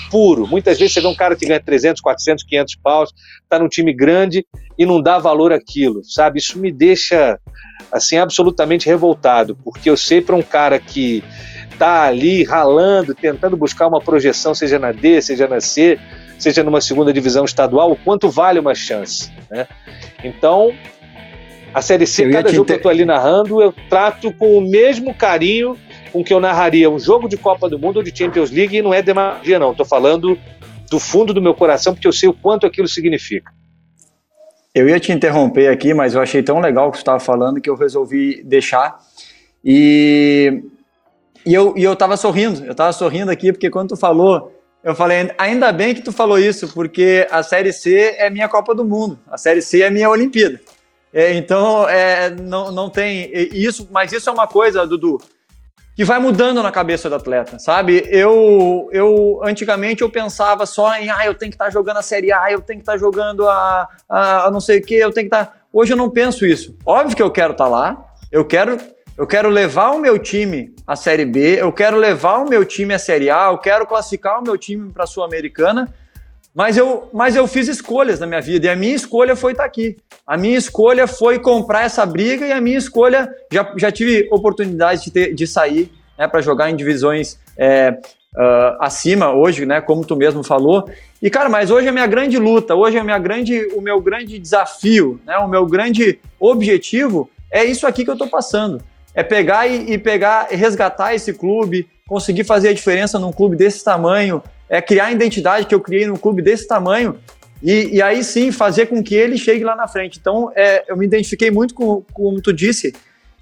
puro. Muitas vezes você vê um cara que ganha 300, 400, 500 paus, tá num time grande e não dá valor àquilo, sabe? Isso me deixa assim absolutamente revoltado, porque eu sei para um cara que tá ali ralando, tentando buscar uma projeção, seja na D, seja na C, seja numa segunda divisão estadual, o quanto vale uma chance, né? Então, a Série C, cada jogo que eu estou ali narrando, eu trato com o mesmo carinho com que eu narraria um jogo de Copa do Mundo ou de Champions League e não é demagogia, não. Estou falando do fundo do meu coração porque eu sei o quanto aquilo significa. Eu ia te interromper aqui, mas eu achei tão legal o que você estava falando que eu resolvi deixar. E, e eu e eu estava sorrindo, eu estava sorrindo aqui porque quando tu falou, eu falei, ainda bem que tu falou isso, porque a Série C é minha Copa do Mundo, a Série C é minha Olimpíada. É, então, é, não, não tem isso, mas isso é uma coisa, Dudu, que vai mudando na cabeça do atleta, sabe? Eu, eu antigamente eu pensava só em, ah, eu tenho que estar tá jogando a Série A, eu tenho que estar tá jogando a, a, a, não sei o que, eu tenho que estar. Tá... Hoje eu não penso isso. Óbvio que eu quero estar tá lá, eu quero, eu quero levar o meu time à Série B, eu quero levar o meu time à Série A, eu quero classificar o meu time para a Sul-Americana, mas eu, mas eu fiz escolhas na minha vida e a minha escolha foi estar tá aqui. A minha escolha foi comprar essa briga e a minha escolha já, já tive oportunidade de, ter, de sair né, para jogar em divisões é, uh, acima hoje, né, como tu mesmo falou. E cara, mas hoje é a minha grande luta, hoje é a minha grande, o meu grande desafio, né, o meu grande objetivo é isso aqui que eu estou passando. É pegar e, e pegar, resgatar esse clube, conseguir fazer a diferença num clube desse tamanho, é criar a identidade que eu criei num clube desse tamanho e, e, aí sim fazer com que ele chegue lá na frente. Então é, eu me identifiquei muito com, como tu disse,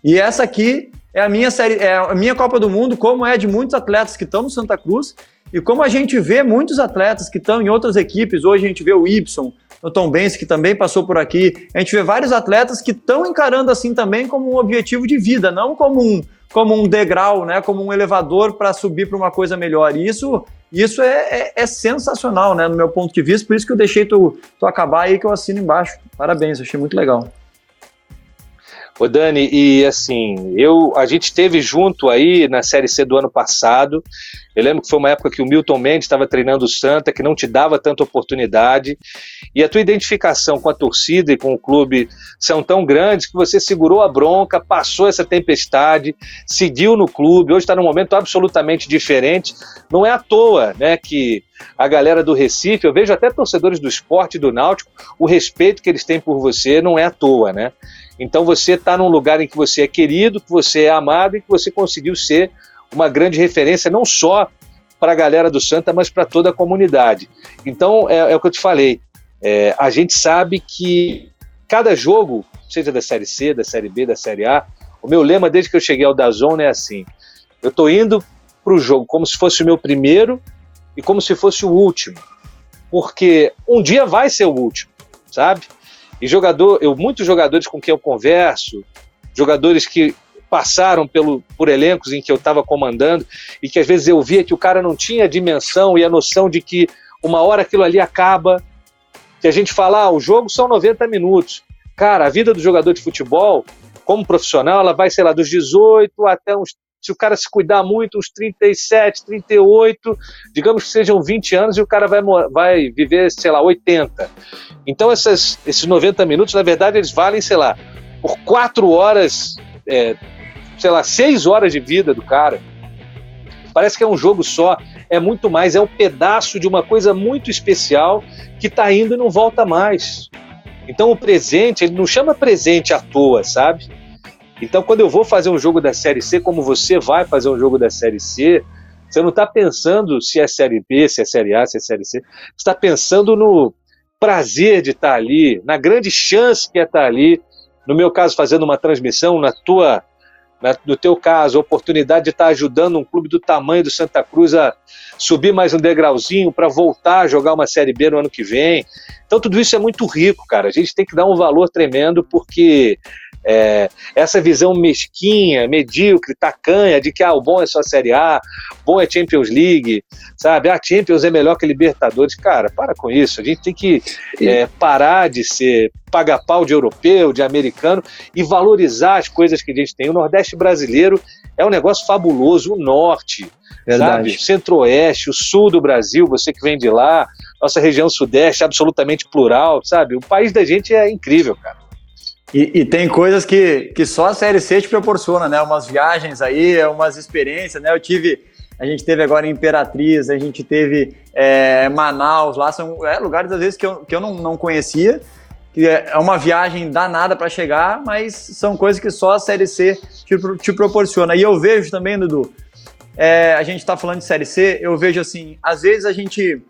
e essa aqui é a minha série, é a minha Copa do Mundo, como é de muitos atletas que estão no Santa Cruz e como a gente vê muitos atletas que estão em outras equipes. Hoje a gente vê o Ibson, o Tom Benz, que também passou por aqui. A gente vê vários atletas que estão encarando assim também como um objetivo de vida, não como um, como um degrau, né, como um elevador para subir para uma coisa melhor. E isso isso é, é, é, sensacional, né, no meu ponto de vista, por isso que eu deixei tu, tu acabar aí que eu assino embaixo. Parabéns, achei muito legal. Ô Dani, e assim, eu, a gente esteve junto aí na Série C do ano passado. Eu lembro que foi uma época que o Milton Mendes estava treinando o Santa, que não te dava tanta oportunidade. E a tua identificação com a torcida e com o clube são tão grandes que você segurou a bronca, passou essa tempestade, seguiu no clube. Hoje está num momento absolutamente diferente. Não é à toa né, que a galera do Recife, eu vejo até torcedores do esporte e do Náutico, o respeito que eles têm por você não é à toa, né? Então você está num lugar em que você é querido, que você é amado e que você conseguiu ser uma grande referência, não só para a galera do Santa, mas para toda a comunidade. Então é, é, o que eu te falei. É, a gente sabe que cada jogo, seja da Série C, da Série B, da Série A, o meu lema desde que eu cheguei ao Dazone é assim: eu estou indo para o jogo como se fosse o meu primeiro e como se fosse o último, porque um dia vai ser o último, sabe? E jogador, eu muitos jogadores com quem eu converso, jogadores que passaram pelo, por elencos em que eu estava comandando e que às vezes eu via que o cara não tinha a dimensão e a noção de que uma hora aquilo ali acaba, que a gente fala, ah, o jogo são 90 minutos. Cara, a vida do jogador de futebol, como profissional, ela vai, sei lá, dos 18 até uns se o cara se cuidar muito, uns 37, 38, digamos que sejam 20 anos e o cara vai, vai viver, sei lá, 80. Então essas, esses 90 minutos, na verdade, eles valem, sei lá, por 4 horas, é, sei lá, 6 horas de vida do cara. Parece que é um jogo só, é muito mais, é um pedaço de uma coisa muito especial que está indo e não volta mais. Então o presente, ele não chama presente à toa, sabe? Então, quando eu vou fazer um jogo da Série C, como você vai fazer um jogo da Série C, você não está pensando se é Série B, se é Série A, se é Série C. Você está pensando no prazer de estar tá ali, na grande chance que é estar tá ali. No meu caso, fazendo uma transmissão, na tua, na, no teu caso, a oportunidade de estar tá ajudando um clube do tamanho do Santa Cruz a subir mais um degrauzinho para voltar a jogar uma Série B no ano que vem. Então, tudo isso é muito rico, cara. A gente tem que dar um valor tremendo, porque é, essa visão mesquinha, medíocre, tacanha, de que ah, o bom é só a Série A, bom é Champions League, sabe? A ah, Champions é melhor que a Libertadores. Cara, para com isso. A gente tem que é, parar de ser paga-pau de europeu, de americano e valorizar as coisas que a gente tem. O Nordeste brasileiro é um negócio fabuloso, o Norte, Verdade. sabe? Centro-Oeste, o Sul do Brasil, você que vem de lá, nossa região Sudeste absolutamente plural, sabe? O país da gente é incrível, cara. E, e, tem coisas que, que só a Série C te proporciona, né? Umas viagens aí, umas experiências, né? Eu tive, a gente teve agora em Imperatriz, a gente teve é, Manaus, lá são é, lugares às vezes que eu, que eu não, não conhecia, que é, é uma viagem danada para chegar, mas são coisas que só a Série C te, te proporciona. E eu vejo também, Dudu, é, a gente está falando de Série C, eu vejo assim, às vezes a gente,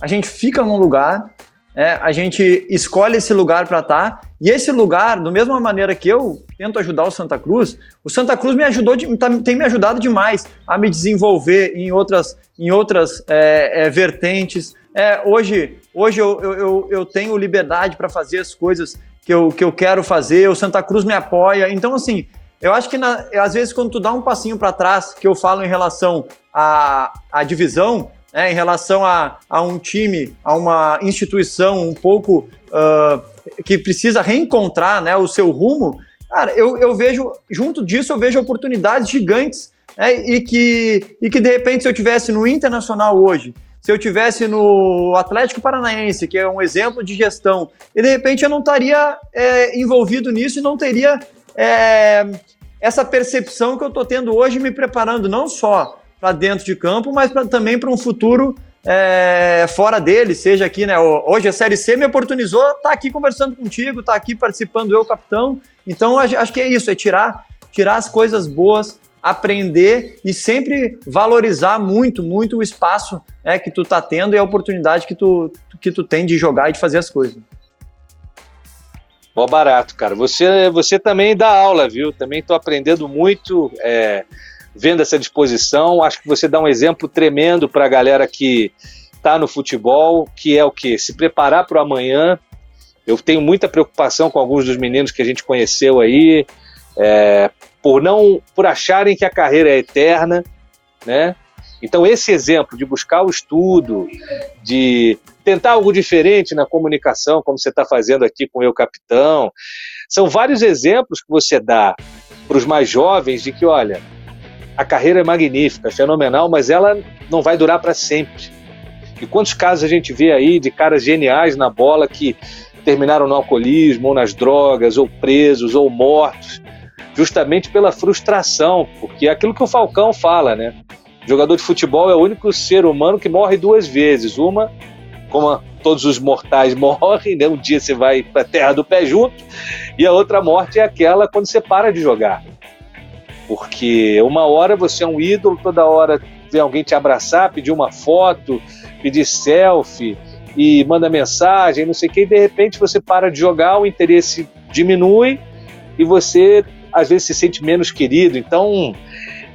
a gente fica num lugar é, a gente escolhe esse lugar para estar. Tá, e esse lugar, da mesma maneira que eu tento ajudar o Santa Cruz, o Santa Cruz me ajudou, de, tá, tem me ajudado demais a me desenvolver em outras, em outras é, é, vertentes. É, hoje hoje eu, eu, eu tenho liberdade para fazer as coisas que eu, que eu quero fazer, o Santa Cruz me apoia. Então, assim, eu acho que na, às vezes quando tu dá um passinho para trás, que eu falo em relação à, à divisão, né, em relação a, a um time, a uma instituição um pouco uh, que precisa reencontrar né, o seu rumo, cara, eu, eu vejo, junto disso, eu vejo oportunidades gigantes né, e, que, e que, de repente, se eu tivesse no Internacional hoje, se eu tivesse no Atlético Paranaense, que é um exemplo de gestão, e de repente eu não estaria é, envolvido nisso e não teria é, essa percepção que eu estou tendo hoje, me preparando não só para dentro de campo, mas pra, também para um futuro é, fora dele, seja aqui, né? Hoje a Série C me oportunizou estar tá aqui conversando contigo, estar tá aqui participando eu, capitão. Então acho que é isso, é tirar, tirar as coisas boas, aprender e sempre valorizar muito, muito o espaço né, que tu tá tendo e a oportunidade que tu, que tu tem de jogar e de fazer as coisas. Mó barato, cara. Você, você também dá aula, viu? Também estou aprendendo muito. É vendo essa disposição. Acho que você dá um exemplo tremendo para a galera que está no futebol, que é o que? Se preparar para o amanhã. Eu tenho muita preocupação com alguns dos meninos que a gente conheceu aí, é, por não, por acharem que a carreira é eterna, né? Então esse exemplo de buscar o estudo, de tentar algo diferente na comunicação, como você está fazendo aqui com o eu capitão, São vários exemplos que você dá para os mais jovens de que, olha, a carreira é magnífica, fenomenal, mas ela não vai durar para sempre. E quantos casos a gente vê aí de caras geniais na bola que terminaram no alcoolismo, ou nas drogas, ou presos, ou mortos, justamente pela frustração, porque é aquilo que o Falcão fala, né? O jogador de futebol é o único ser humano que morre duas vezes. Uma, como todos os mortais morrem, né? um dia você vai para a terra do pé junto, e a outra morte é aquela quando você para de jogar. Porque uma hora você é um ídolo, toda hora vem alguém te abraçar, pedir uma foto, pedir selfie e manda mensagem, não sei o que, e de repente você para de jogar, o interesse diminui e você às vezes se sente menos querido. Então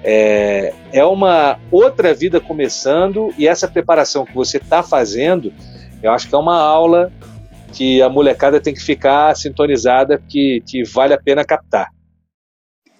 é, é uma outra vida começando e essa preparação que você está fazendo, eu acho que é uma aula que a molecada tem que ficar sintonizada, que, que vale a pena captar.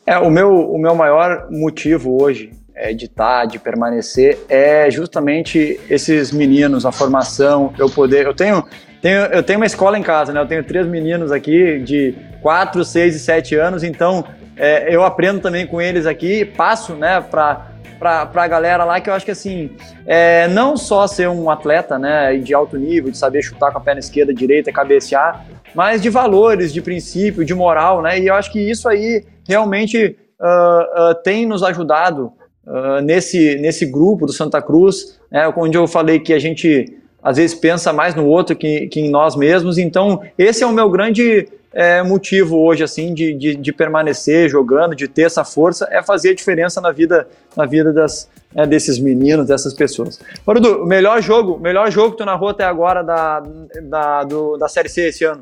É, o meu, o meu maior motivo hoje é, de estar, de permanecer, é justamente esses meninos, a formação, eu poder. Eu tenho, tenho, eu tenho uma escola em casa, né? Eu tenho três meninos aqui de 4, 6 e 7 anos, então é, eu aprendo também com eles aqui, passo, né, para para a galera lá que eu acho que assim, é, não só ser um atleta né, de alto nível, de saber chutar com a perna esquerda, direita, cabecear, mas de valores, de princípio, de moral, né? E eu acho que isso aí realmente uh, uh, tem nos ajudado uh, nesse, nesse grupo do Santa Cruz, né, onde eu falei que a gente às vezes pensa mais no outro que, que em nós mesmos. Então, esse é o meu grande é, motivo hoje assim de, de, de, permanecer jogando, de ter essa força, é fazer a diferença na vida, na vida das, né, desses meninos, dessas pessoas. Dudu, o melhor jogo, melhor jogo que tu narrou até agora da, da, do, da Série C esse ano?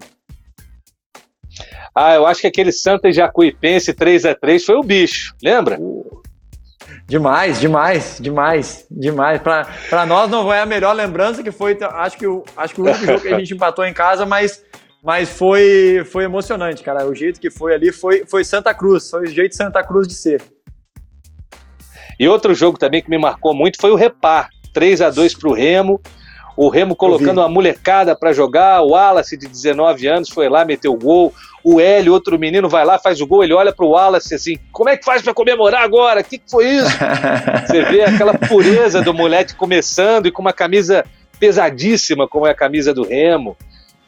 Ah, eu acho que aquele Santa Jacuipense 3 a 3 foi o bicho, lembra? Demais, demais, demais, demais. Para nós não é a melhor lembrança que foi, acho que o, acho que o único jogo que a gente empatou em casa, mas mas foi, foi emocionante, cara. O jeito que foi ali foi, foi Santa Cruz, foi o jeito Santa Cruz de ser. E outro jogo também que me marcou muito foi o Repar. 3 a 2 para o Remo. O Remo colocando uma molecada para jogar. O Wallace, de 19 anos, foi lá, meteu o gol. O Hélio, outro menino, vai lá, faz o gol. Ele olha para o Wallace assim: como é que faz para comemorar agora? O que, que foi isso? Você vê aquela pureza do moleque começando e com uma camisa pesadíssima, como é a camisa do Remo.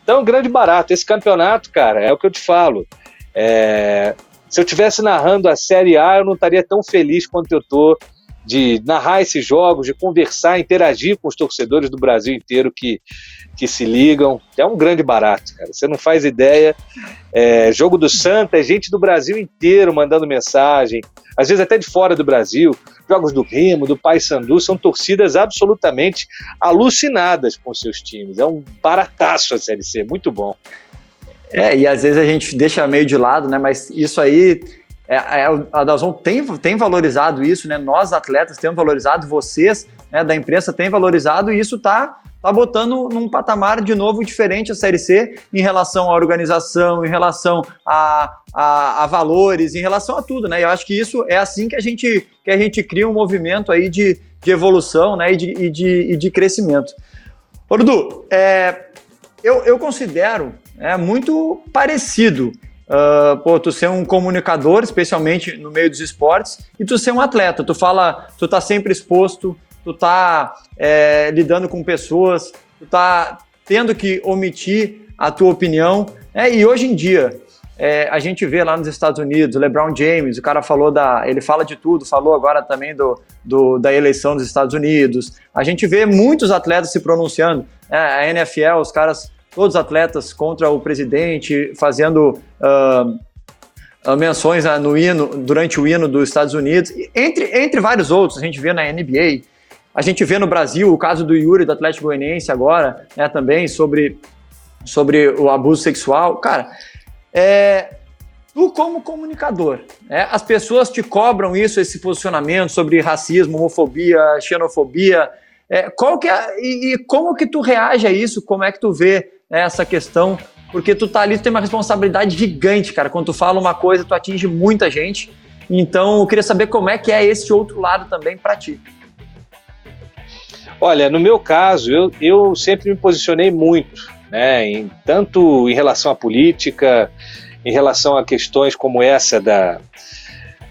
Então, grande barato. Esse campeonato, cara, é o que eu te falo. É... Se eu tivesse narrando a Série A, eu não estaria tão feliz quanto eu tô de narrar esses jogos, de conversar, interagir com os torcedores do Brasil inteiro que, que se ligam. É um grande barato, cara. Você não faz ideia. É, jogo do Santa, é gente do Brasil inteiro mandando mensagem, às vezes até de fora do Brasil. Jogos do Remo, do Paysandu, são torcidas absolutamente alucinadas com seus times. É um barataço a Série C, muito bom. É, e às vezes a gente deixa meio de lado, né? Mas isso aí é, é, a Dazon tem, tem valorizado isso, né? Nós, atletas, temos valorizado, vocês né, da imprensa têm valorizado, e isso está tá botando num patamar de novo diferente a Série C em relação à organização, em relação a, a, a, valores, em relação a tudo, né? Eu acho que isso é assim que a gente, que a gente cria um movimento aí de, de evolução né, e, de, e, de, e de crescimento. Dudu, é, eu, eu considero é, muito parecido Uh, pô, tu ser um comunicador, especialmente no meio dos esportes, e tu ser um atleta. Tu fala, tu tá sempre exposto, tu tá é, lidando com pessoas, tu tá tendo que omitir a tua opinião. É, e hoje em dia, é, a gente vê lá nos Estados Unidos, LeBron James, o cara falou da. Ele fala de tudo, falou agora também do, do da eleição dos Estados Unidos. A gente vê muitos atletas se pronunciando. É, a NFL, os caras todos os atletas contra o presidente, fazendo uh, menções no hino, durante o hino dos Estados Unidos, entre, entre vários outros. A gente vê na NBA, a gente vê no Brasil o caso do Yuri, do Atlético Goianiense agora, né, também, sobre, sobre o abuso sexual. Cara, é, tu como comunicador, né, as pessoas te cobram isso, esse posicionamento sobre racismo, homofobia, xenofobia, é, qual que é, e, e, como que tu reage a isso? Como é que tu vê né, essa questão, porque tu tá ali, tu tem uma responsabilidade gigante, cara. Quando tu fala uma coisa, tu atinge muita gente. Então, eu queria saber como é que é esse outro lado também para ti. Olha, no meu caso, eu, eu sempre me posicionei muito, né, em, tanto em relação à política, em relação a questões como essa da,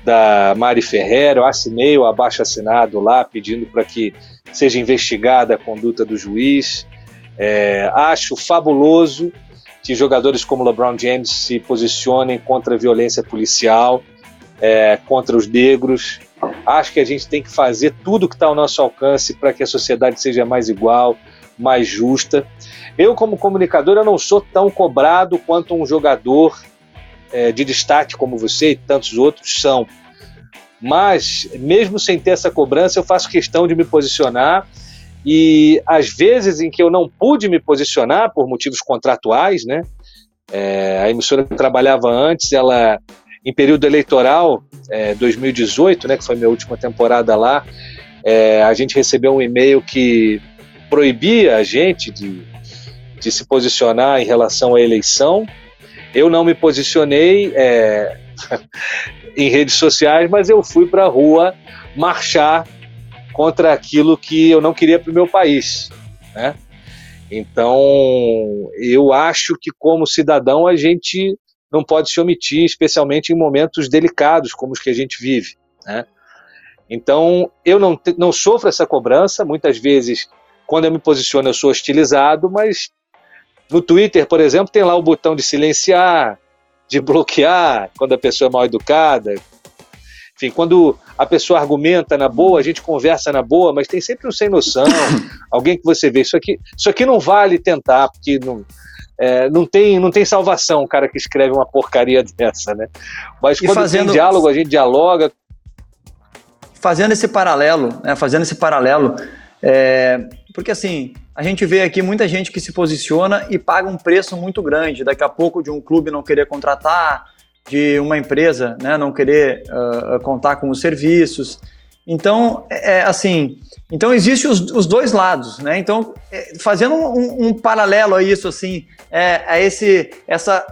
da Mari Ferreira, eu assinei o abaixo assinado lá pedindo para que seja investigada a conduta do juiz. É, acho fabuloso que jogadores como LeBron James se posicionem contra a violência policial, é, contra os negros. Acho que a gente tem que fazer tudo que está ao nosso alcance para que a sociedade seja mais igual, mais justa. Eu, como comunicador, eu não sou tão cobrado quanto um jogador é, de destaque como você e tantos outros são. Mas, mesmo sem ter essa cobrança, eu faço questão de me posicionar. E às vezes em que eu não pude me posicionar por motivos contratuais, né? É, a emissora que eu trabalhava antes, ela em período eleitoral, é, 2018, né, que foi minha última temporada lá, é, a gente recebeu um e-mail que proibia a gente de, de se posicionar em relação à eleição. Eu não me posicionei é, em redes sociais, mas eu fui para a rua marchar contra aquilo que eu não queria para o meu país, né? Então, eu acho que como cidadão a gente não pode se omitir, especialmente em momentos delicados como os que a gente vive, né? Então, eu não, não sofro essa cobrança, muitas vezes, quando eu me posiciono, eu sou hostilizado, mas no Twitter, por exemplo, tem lá o botão de silenciar, de bloquear quando a pessoa é mal educada. Enfim, quando a pessoa argumenta na boa, a gente conversa na boa, mas tem sempre um sem noção, alguém que você vê, isso aqui, isso aqui não vale tentar, porque não, é, não, tem, não tem salvação o cara que escreve uma porcaria dessa, né? Mas quando fazendo, tem diálogo, a gente dialoga. Fazendo esse paralelo, né, fazendo esse paralelo, é, porque assim, a gente vê aqui muita gente que se posiciona e paga um preço muito grande. Daqui a pouco de um clube não querer contratar, de uma empresa né, não querer uh, contar com os serviços. Então, é, é assim, então existem os, os, dois lados, né? Então, é, fazendo um, um, paralelo a isso, assim, é, a esse, essa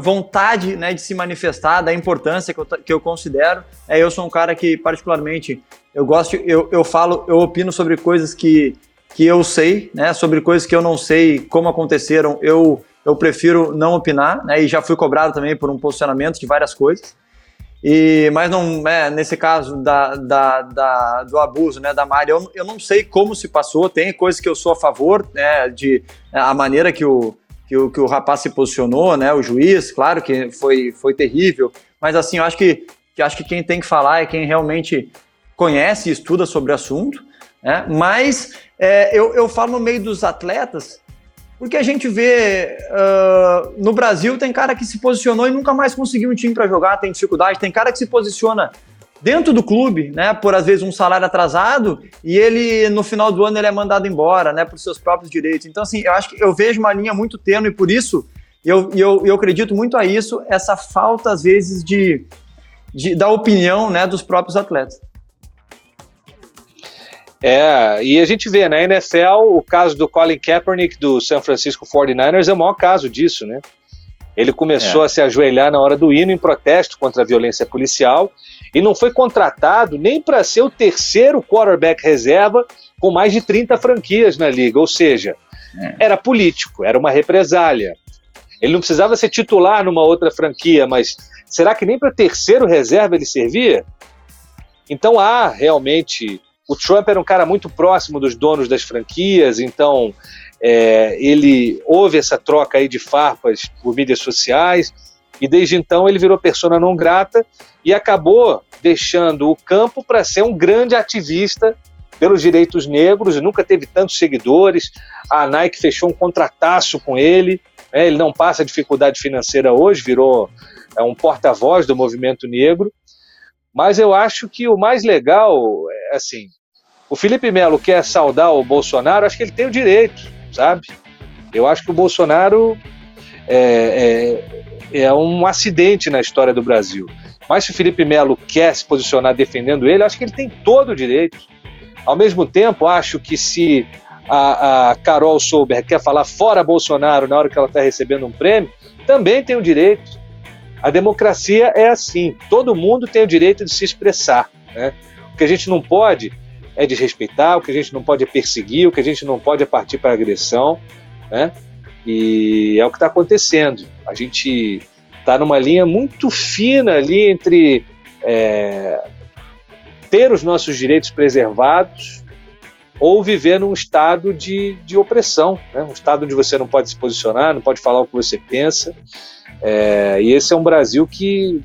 vontade né, de se manifestar, da importância que eu, que eu considero. É, eu sou um cara que, particularmente, eu gosto, eu, eu falo, eu opino sobre coisas que que eu sei, né, sobre coisas que eu não sei como aconteceram, eu, eu prefiro não opinar, né, e já fui cobrado também por um posicionamento de várias coisas. E, mas não, é, nesse caso da, da, da, do abuso né, da Mari, eu, eu não sei como se passou, tem coisas que eu sou a favor, né, de a maneira que o, que o, que o rapaz se posicionou, né, o juiz, claro que foi, foi terrível, mas assim, eu acho que, que, acho que quem tem que falar é quem realmente conhece e estuda sobre o assunto, né, mas é, eu, eu falo no meio dos atletas, porque a gente vê uh, no Brasil tem cara que se posicionou e nunca mais conseguiu um time para jogar, tem dificuldade, tem cara que se posiciona dentro do clube, né, por às vezes um salário atrasado e ele no final do ano ele é mandado embora, né, por seus próprios direitos. Então assim, eu acho que eu vejo uma linha muito tênue por isso eu, eu, eu acredito muito a isso, essa falta às vezes de, de da opinião, né, dos próprios atletas. É, e a gente vê, na né, NFL, o caso do Colin Kaepernick do San Francisco 49ers é o maior caso disso, né? Ele começou é. a se ajoelhar na hora do hino em protesto contra a violência policial e não foi contratado nem para ser o terceiro quarterback reserva com mais de 30 franquias na liga, ou seja, é. era político, era uma represália. Ele não precisava ser titular numa outra franquia, mas será que nem para terceiro reserva ele servia? Então há realmente o Trump era um cara muito próximo dos donos das franquias, então é, ele houve essa troca aí de farpas por mídias sociais e desde então ele virou persona não grata e acabou deixando o campo para ser um grande ativista pelos direitos negros, nunca teve tantos seguidores. A Nike fechou um contrataço com ele, né, ele não passa dificuldade financeira hoje, virou é, um porta-voz do movimento negro. Mas eu acho que o mais legal, é, assim, o Felipe Melo quer saudar o Bolsonaro, acho que ele tem o direito, sabe? Eu acho que o Bolsonaro é, é, é um acidente na história do Brasil. Mas se o Felipe Melo quer se posicionar defendendo ele, acho que ele tem todo o direito. Ao mesmo tempo, acho que se a, a Carol Souber quer falar fora Bolsonaro na hora que ela está recebendo um prêmio, também tem o direito. A democracia é assim: todo mundo tem o direito de se expressar. Né? O que a gente não pode é desrespeitar, o que a gente não pode é perseguir, o que a gente não pode é partir para agressão, né? E é o que está acontecendo. A gente está numa linha muito fina ali entre é, ter os nossos direitos preservados ou viver num estado de, de opressão, né? um estado onde você não pode se posicionar, não pode falar o que você pensa. É, e esse é um Brasil que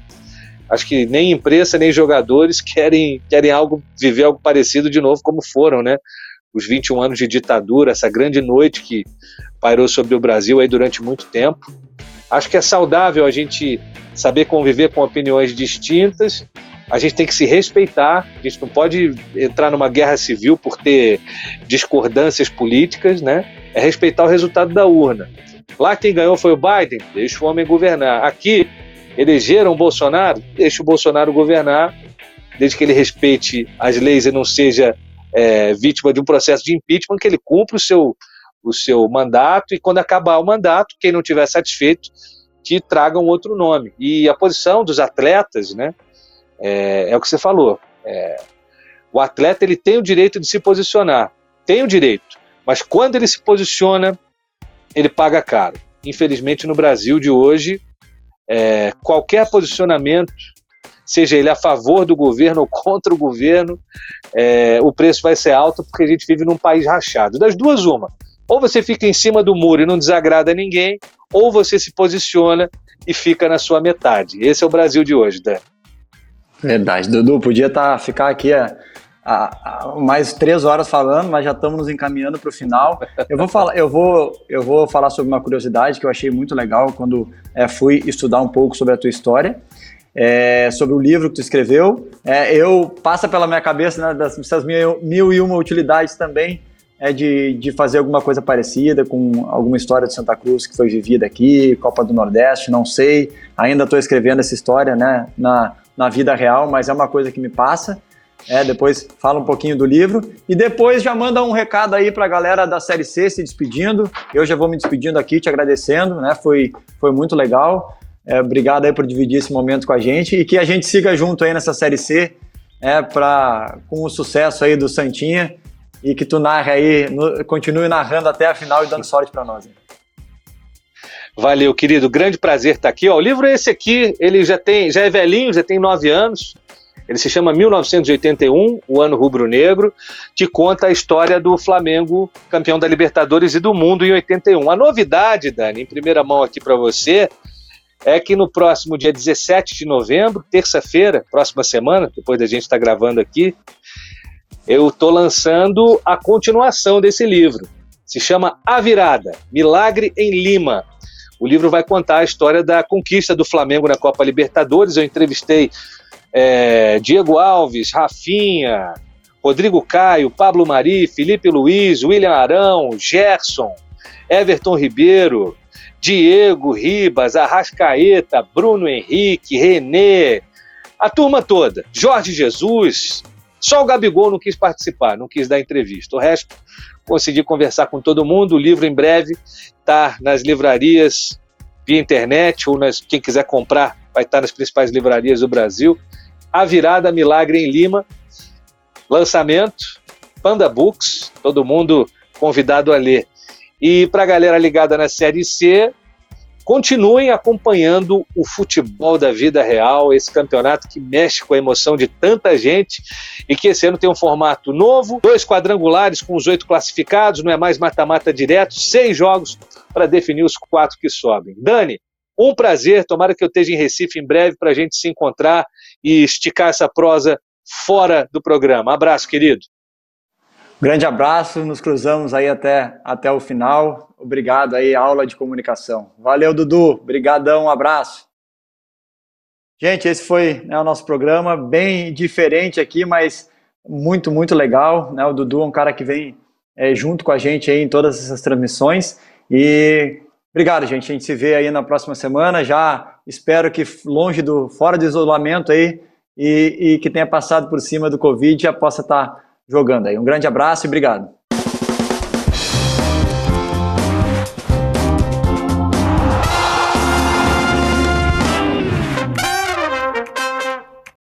acho que nem imprensa nem jogadores querem, querem algo viver algo parecido de novo como foram, né? Os 21 anos de ditadura, essa grande noite que pairou sobre o Brasil aí durante muito tempo. Acho que é saudável a gente saber conviver com opiniões distintas. A gente tem que se respeitar. A gente não pode entrar numa guerra civil por ter discordâncias políticas, né? É respeitar o resultado da urna. Lá quem ganhou foi o Biden, deixa o homem governar. Aqui elegeram Bolsonaro, deixa o Bolsonaro governar, desde que ele respeite as leis e não seja é, vítima de um processo de impeachment, que ele cumpra o seu o seu mandato e quando acabar o mandato, quem não tiver satisfeito, que traga um outro nome. E a posição dos atletas, né, é, é o que você falou. É, o atleta ele tem o direito de se posicionar, tem o direito, mas quando ele se posiciona, ele paga caro. Infelizmente, no Brasil de hoje, é, qualquer posicionamento, seja ele a favor do governo ou contra o governo, é, o preço vai ser alto porque a gente vive num país rachado. Das duas, uma. Ou você fica em cima do muro e não desagrada ninguém, ou você se posiciona e fica na sua metade. Esse é o Brasil de hoje, Dan. Verdade. Dudu, podia tá, ficar aqui a, a, a mais três horas falando, mas já estamos nos encaminhando para o final. Eu vou, falar, eu, vou, eu vou falar sobre uma curiosidade que eu achei muito legal quando é, fui estudar um pouco sobre a tua história. É, sobre o livro que tu escreveu. É, eu passa pela minha cabeça né, dessas mil, mil e uma utilidades também é de, de fazer alguma coisa parecida com alguma história de Santa Cruz que foi vivida aqui, Copa do Nordeste, não sei. Ainda estou escrevendo essa história né, na, na vida real, mas é uma coisa que me passa. É, depois fala um pouquinho do livro e depois já manda um recado aí para a galera da Série C se despedindo. Eu já vou me despedindo aqui, te agradecendo, né? Foi, foi muito legal. É, obrigado aí por dividir esse momento com a gente e que a gente siga junto aí nessa Série C, é, pra, com o sucesso aí do Santinha e que tu narre aí, no, continue narrando até a final e dando sorte para nós. Valeu, querido. Grande prazer estar aqui. Ó, o livro é esse aqui, ele já tem, já é velhinho, já tem nove anos. Ele se chama 1981, o ano rubro-negro, que conta a história do Flamengo campeão da Libertadores e do mundo em 81. A novidade, Dani, em primeira mão aqui para você, é que no próximo dia 17 de novembro, terça-feira, próxima semana, depois da gente estar tá gravando aqui, eu estou lançando a continuação desse livro. Se chama A Virada Milagre em Lima. O livro vai contar a história da conquista do Flamengo na Copa Libertadores. Eu entrevistei é, Diego Alves, Rafinha, Rodrigo Caio, Pablo Mari, Felipe Luiz, William Arão, Gerson, Everton Ribeiro, Diego Ribas, Arrascaeta, Bruno Henrique, Renê, a turma toda, Jorge Jesus, só o Gabigol não quis participar, não quis dar entrevista. O resto, consegui conversar com todo mundo. O livro em breve está nas livrarias via internet ou nas, quem quiser comprar vai estar nas principais livrarias do Brasil. A Virada Milagre em Lima, lançamento, Panda Books, todo mundo convidado a ler. E para a galera ligada na Série C, Continuem acompanhando o futebol da vida real, esse campeonato que mexe com a emoção de tanta gente e que esse ano tem um formato novo, dois quadrangulares com os oito classificados, não é mais mata-mata direto, seis jogos para definir os quatro que sobem. Dani, um prazer, tomara que eu esteja em Recife em breve para a gente se encontrar e esticar essa prosa fora do programa. Abraço, querido. Grande abraço, nos cruzamos aí até, até o final. Obrigado aí, aula de comunicação. Valeu, Dudu. Obrigadão, um abraço. Gente, esse foi né, o nosso programa, bem diferente aqui, mas muito, muito legal. Né? O Dudu é um cara que vem é, junto com a gente aí em todas essas transmissões. E obrigado, gente. A gente se vê aí na próxima semana. Já espero que longe do, fora do isolamento aí e, e que tenha passado por cima do Covid já possa estar jogando aí. Um grande abraço e obrigado.